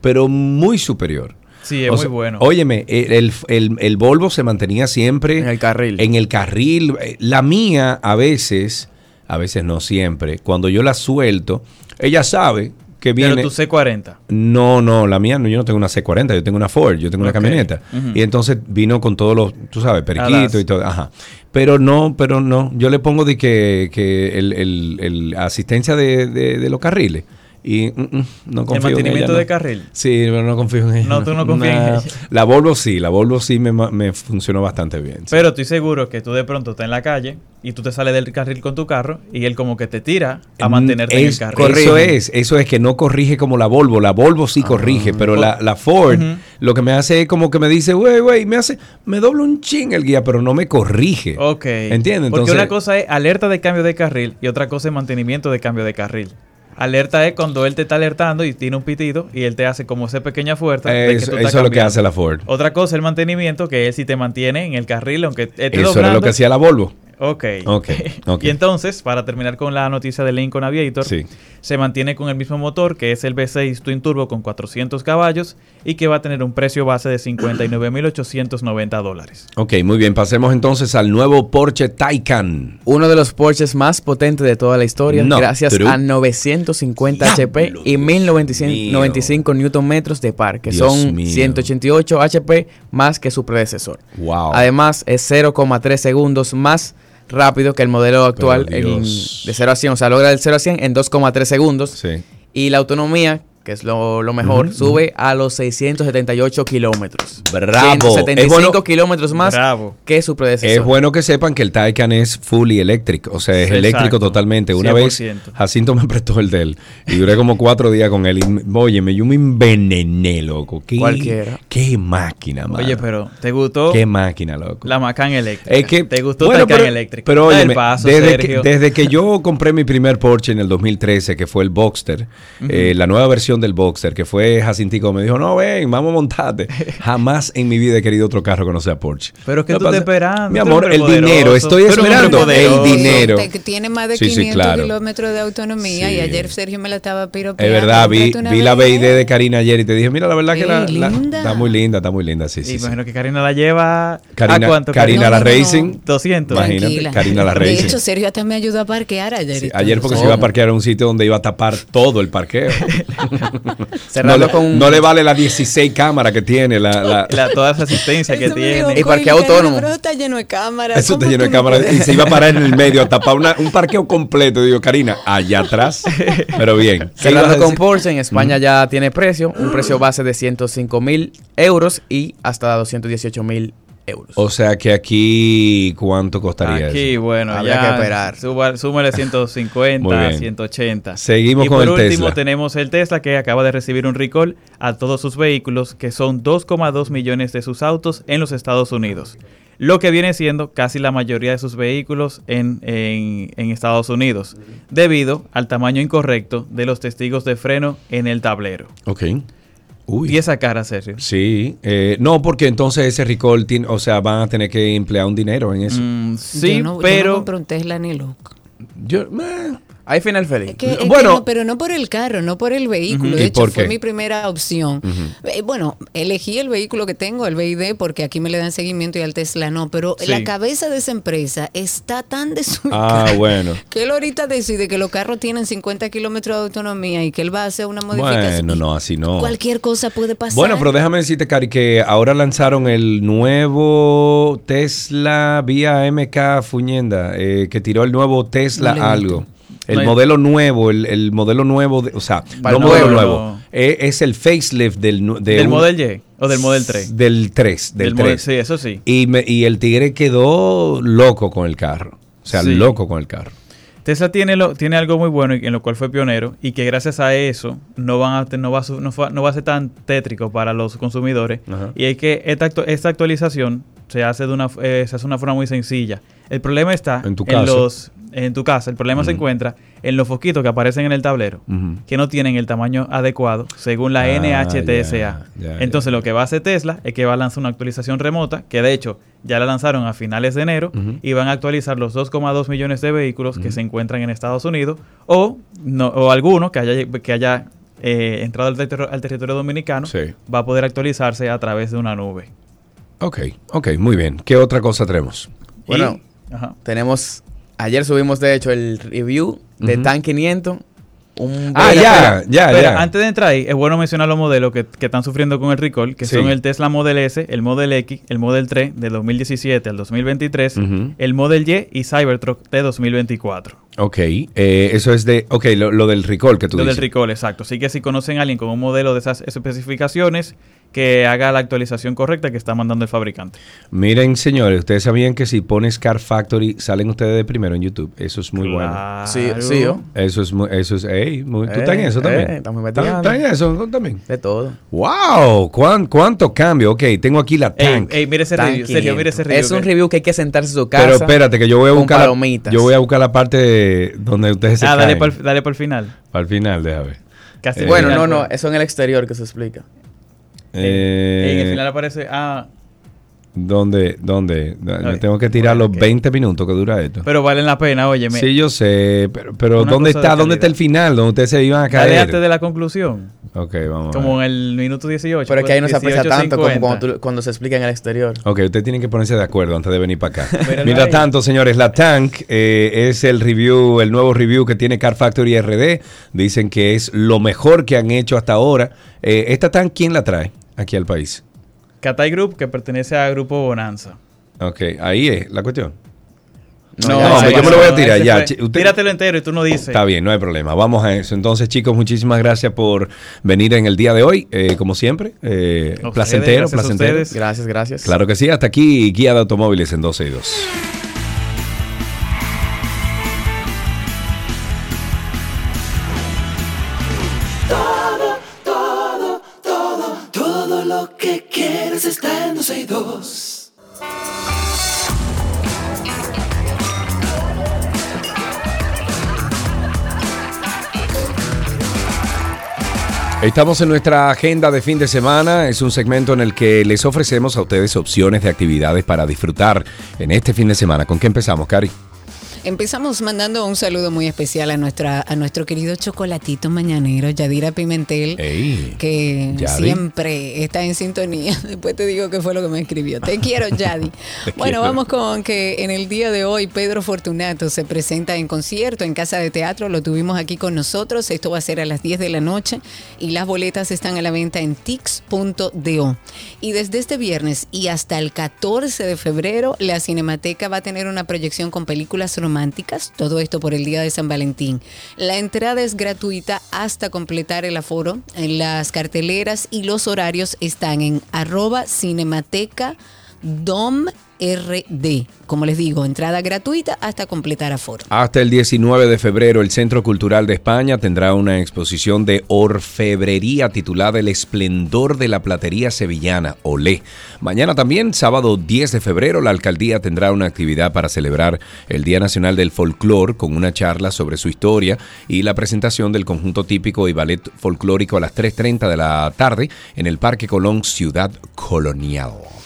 pero muy superior. Sí, es O muy sea, bueno. Óyeme, el, el- el- Volvo se mantenía siempre en el carril. En el carril. La mía, a veces, a veces no siempre, cuando yo la suelto, ella sabe que Pero viene... tu C40. No, no, la mía no, yo no tengo una C40, yo tengo una Ford, yo tengo una camioneta. Y entonces vino con todos los, tú sabes, periquitos y todo, ajá. Pero no, pero no, yo le pongo de que, que el, el- el asistencia de, de- de los carriles. Y mm, mm, no confío en mantenimiento ella, de no. carril? Sí, pero no confío en ella. No, tú no confías en ella. La Volvo sí, la Volvo sí me, me funcionó bastante bien. sí. Pero estoy seguro que tú de pronto estás en la calle y tú te sales del carril con tu carro y él como que te tira a mantenerte en el Mm, carril. Eso es, eso es que no corrige como la Volvo. La Volvo sí corrige, pero la, la Ford lo que me hace es como que me dice, güey, güey, me hace, me dobla un ching el guía, pero no me corrige. Ok. ¿Entiendes? Porque Entonces, una cosa es alerta de cambio de carril y otra cosa es mantenimiento de cambio de carril. Alerta es cuando él te está alertando y tiene un pitido y él te hace como esa pequeña fuerza. de que Eso- tú estás eso es lo que hace la Ford. Otra cosa es el mantenimiento, que es si te mantiene en el carril, aunque esté eso era lo que hacía la Volvo. Ok. Ok, ok. Y entonces, para terminar con la noticia del Lincoln Aviator, Sí. Se mantiene con el mismo motor que es el V6 Twin Turbo con 400 caballos y que va a tener un precio base de 59.890 dólares. Ok, muy bien. Pasemos entonces al nuevo Porsche Taycan. Uno de los Porsches más potentes de toda la historia, No, gracias true. a 950 HP y 1095 Newton metros de par, que Dios son mío. 188 HP más que su predecesor. Wow. Además, es 0,3 segundos más rápido que el modelo actual en- de 0 a 100. O sea, logra el 0 a 100 en 2,3 segundos. Sí. Y la autonomía, que es lo, lo mejor, sube a los 678 kilómetros. Bravo. 175 Es bueno- kilómetros más Bravo. que su predecesor. Es bueno que sepan que el Taycan es fully electric, o sea, es eléctrico totalmente. Una 100%. vez Jacinto me prestó el de él y duré como cuatro días con él. Y, óyeme, yo me envenené, loco. ¿Qué, Cualquiera. Qué máquina, mano. Oye, pero ¿te gustó Qué máquina, loco. la Macan eléctrica? Es que, ¿Te gustó bueno, Taycan eléctrica? Pero paso, desde, que, desde que yo compré mi primer Porsche en el 2013, que fue el Boxster, eh, la nueva versión del Boxster, que fue Jacintico, me dijo, no, ven, vamos a montarte. Jamás en mi vida he querido otro carro que no sea Porsche. Pero que No tú pasa- estás esperando. Mi amor, el dinero, estoy esperando el dinero. Te- Tiene más de Sí, sí, 500 claro. kilómetros de autonomía y ayer Sergio me la estaba piropeando. Es verdad, vi, vi la BID. De Karina ayer y te dije, mira, la verdad que Qué la, la- linda. está muy linda, está muy linda, sí, Y sí. sí. imagino que Karina la lleva. Karina, ¿A cuánto? Karina la No, no, no. Racing. 200. Imagínate, Tranquila. Karina la De Racing. hecho, Sergio hasta me ayudó a parquear ayer. Ayer porque se iba a parquear a un sitio donde iba a tapar todo el parqueo. no, le, con- no le vale las 16 cámaras que tiene la... la- La, toda esa asistencia que tiene. Y parqueo "Coño, autónomo". Pero está lleno de cámaras. eso está ¿cómo lleno de no cámaras y se iba a parar en el medio a tapar una- un parqueo completo. Digo, Karina, allá atrás. Pero bien. ¿qué ibas a Cerrando con? Porsche, en España ya tiene precio, un precio base de 105 mil euros y hasta 218 mil euros. O sea que aquí, ¿cuánto costaría Aquí, eso? bueno, Habría ya que esperar. suba- súmale Muy 150, bien. 180. Seguimos y con por el último Tesla. tenemos el Tesla que acaba de recibir un recall a todos sus vehículos, que son 2,2 millones de sus autos en los Estados Unidos. Lo que viene siendo casi la mayoría de sus vehículos en, en- en Estados Unidos, debido al tamaño incorrecto de los testigos de freno en el tablero. Ok. Uy. Y esa cara, Sergio. Sí, eh, no, porque entonces ese recall, tiene- o sea, van a tener que emplear un dinero en eso. Mm, sí, yo no, Yo pero... no compré un Tesla ni loco. Yo, Hay final feliz. Es que- es que Bueno. no, pero no por el carro, no por el vehículo. De ¿Y hecho, fue mi primera opción. Eh, bueno, elegí el vehículo que tengo, el BID, porque aquí me le dan seguimiento y al Tesla no. Pero Sí. la cabeza de esa empresa está tan desubicada ah, bueno. que él ahorita decide que los carros tienen 50 kilómetros de autonomía y que él va a hacer una modificación. Bueno, no, así no. Cualquier cosa puede pasar. Bueno, pero déjame decirte, Cari, que ahora lanzaron el nuevo Tesla vía MK Fuñenda, eh, que tiró el nuevo Tesla No algo. El No modelo nuevo, el, el modelo nuevo, de- o sea, no el modelo nuevo, eh, es el facelift del, de ¿Del un- Model Y o del Model 3? Del 3, del, Del Model- 3. sí, eso sí. Y, me- y el tigre quedó loco con el carro. O sea, Sí. loco con el carro. Tesla tiene, lo, tiene algo muy bueno y en lo cual fue pionero y que gracias a eso no, van a, no, va, a, no, fa- no va a ser tan tétrico para los consumidores. Ajá. Y es que esta, esta actualización se hace de una, eh, se hace de una forma muy sencilla. El problema está En tu casa. los en tu casa. El problema se encuentra en los foquitos que aparecen en el tablero que no tienen el tamaño adecuado según la Ah, NHTSA. Entonces lo que va a hacer Tesla es que va a lanzar una actualización remota, que de hecho ya la lanzaron a finales de enero, y van a actualizar los 2,2 millones de vehículos que se encuentran en Estados Unidos o, no, o alguno que haya, que haya eh, entrado al, territorio- al territorio dominicano Sí. va a poder actualizarse a través de una nube. Ok, ok, muy bien. ¿Qué otra cosa tenemos? Bueno, Ajá. tenemos, ayer subimos de hecho el review de Ujú. TAN 500 un Ah, ya, ya, Pero ya. antes de entrar ahí, es bueno mencionar los modelos que, que están sufriendo con el recall, que Sí. son el Tesla Model S, el Model X, el Model 3 de 2017 al 2023, Ujú. el Model Y y Cybertruck de 2024. Ok, eh, eso es de. Ok, lo, lo del recall que tú Lo del dices. recall, exacto. Así que si conocen a alguien con un modelo de esas especificaciones, que haga la actualización correcta que está mandando el fabricante. Miren, señores, ustedes sabían que si pones Car Factory salen ustedes de primero en YouTube. Eso es muy bueno. Sí, sí, ¿o? Eso es muy, eso es, ey, muy- tú Eh, estás en eso también. eh, estamos ¿Estás metiendo. estás en eso tú también? De todo. Wow, ¿cuán- cuánto cambio. Ok, tengo aquí la tank. ey, mire ese review, Sergio, mire ese 500. review. Es un review que hay que sentarse en su casa. Pero espérate que yo voy a buscar la, yo voy a buscar la parte donde ustedes se Ah, dale por, dale por final. Al final, déjame ver. Casi Eh, Bueno, final, no, no, eso en el exterior que se explica. Eh, en el final aparece. Ah, ¿Dónde? ¿Dónde? Tengo que tirar los 20 minutos que dura esto. pero valen la pena, oye. sí, yo sé, pero, pero ¿dónde está? ¿Dónde está el final? ¿Dónde ustedes se iban a Dale caer? antes de la conclusión. Ok, vamos a Como ver. en el minuto 18. Pero es que ahí no se aprecia 18, tanto como 50. cuando, tú- cuando se explica en el exterior. Ok, ustedes tienen que ponerse de acuerdo antes de venir para acá. Mientras ahí. tanto, señores, la Tank eh, es el review, el nuevo review que tiene Car Factory RD. Dicen que es lo mejor que han hecho hasta ahora. Eh, ¿Esta Tank quién la trae aquí al país? Catay Group, que pertenece a Grupo Bonanza. Ok, ahí es la cuestión. No, No, hombre, yo me lo voy a tirar ya. usted- Tíratelo entero y tú no dices. Está bien, no hay problema. Vamos a eso. Entonces, chicos, muchísimas gracias por venir en el día de hoy, eh, como siempre. Eh, ustedes, placentero, gracias a placentero. ustedes. Gracias, gracias. Claro que sí. Hasta aquí, Guía de Automóviles en 12 y 2. Estamos en nuestra agenda de fin de semana. Es un segmento en el que les ofrecemos a ustedes opciones de actividades para disfrutar en este fin de semana. ¿Con qué empezamos, Cari? Empezamos mandando un saludo muy especial a nuestra a nuestro querido chocolatito mañanero, Yadira Pimentel, Ey, que Yadi. siempre está en sintonía. Después te digo qué fue lo que me escribió. Te quiero, Yadi. Te bueno, quiero. vamos con que en el día de hoy Pedro Fortunato se presenta en concierto en Casa de Teatro. Lo tuvimos aquí con nosotros. Esto va a ser a las 10 de la noche y las boletas están a la venta en tix.do. Y desde este viernes y hasta el 14 de febrero, la Cinemateca va a tener una proyección con películas románticas. Todo esto por el día de San Valentín. La entrada es gratuita hasta completar el aforo. Las carteleras y los horarios están en arroba cinemateca dom RD. Como les digo, entrada gratuita hasta completar aforo. Hasta el 19 de febrero, el Centro Cultural de España tendrá una exposición de orfebrería titulada El esplendor de la platería sevillana, Olé. Mañana también, sábado 10 de febrero, la alcaldía tendrá una actividad para celebrar el Día Nacional del Folclor con una charla sobre su historia y la presentación del conjunto típico y ballet folclórico a las 3.30 de la tarde en el Parque Colón Ciudad Colonial.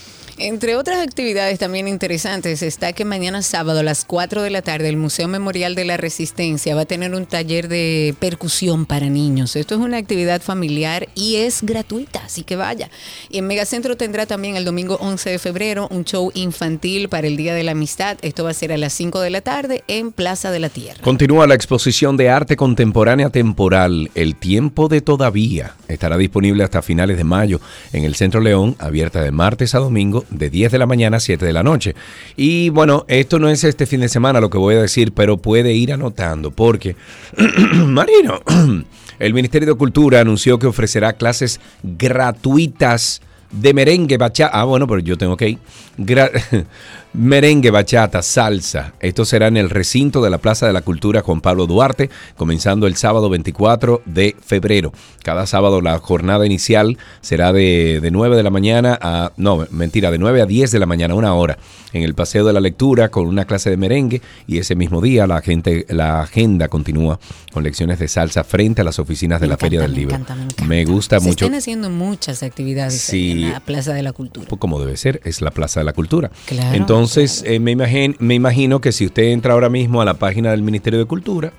Entre otras actividades también interesantes está que mañana sábado a las 4 de la tarde el Museo Memorial de la Resistencia va a tener un taller de percusión para niños. Esto es una actividad familiar y es gratuita, así que vaya. Y en Megacentro tendrá también el domingo 11 de febrero un show infantil para el Día de la Amistad. Esto va a ser a las 5 de la tarde en Plaza de la Tierra. Continúa la exposición de arte contemporánea temporal El tiempo de todavía. Estará disponible hasta finales de mayo en el Centro León, abierta de martes a domingo de 10 de la mañana a 7 de la noche. Y bueno, esto no es este fin de semana lo que voy a decir, pero puede ir anotando porque Marino, el Ministerio de Cultura anunció que ofrecerá clases gratuitas de merengue, bachata. Ah, bueno, pero yo tengo que ir. merengue, bachata, salsa. Esto será en el recinto de la Plaza de la Cultura Juan Pablo Duarte, comenzando el sábado 24 de febrero. Cada sábado la jornada inicial será de, de 9 de la mañana a... No, mentira, de 9 a 10 de la mañana, una hora, en el Paseo de la Lectura con una clase de merengue y ese mismo día la, gente, la agenda continúa con lecciones de salsa frente a las oficinas de la Feria del Libro. encanta, me encanta. Me gusta Se mucho. están haciendo muchas actividades Sí. en la Plaza de la Cultura. Pues como debe ser, es la Plaza de la Cultura. Claro, Entonces, eh, me, me imagino que si usted entra ahora mismo a la página del Ministerio de Cultura,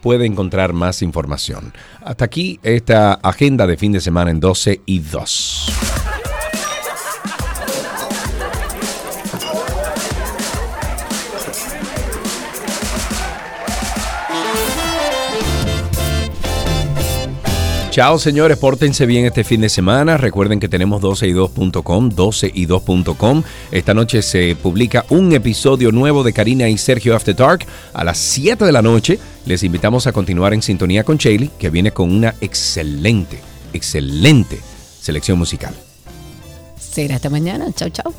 puede encontrar más información. Hasta aquí esta agenda de fin de semana en 12 y 2. Chao, señores. Pórtense bien este fin de semana. Recuerden que tenemos 12y2.com, 12y2.com. Esta noche se publica un episodio nuevo de Karina y Sergio After Dark a las 7 de la noche. Les invitamos a continuar en sintonía con Shaley, que viene con una excelente, excelente selección musical. Será hasta mañana. Chao, chao.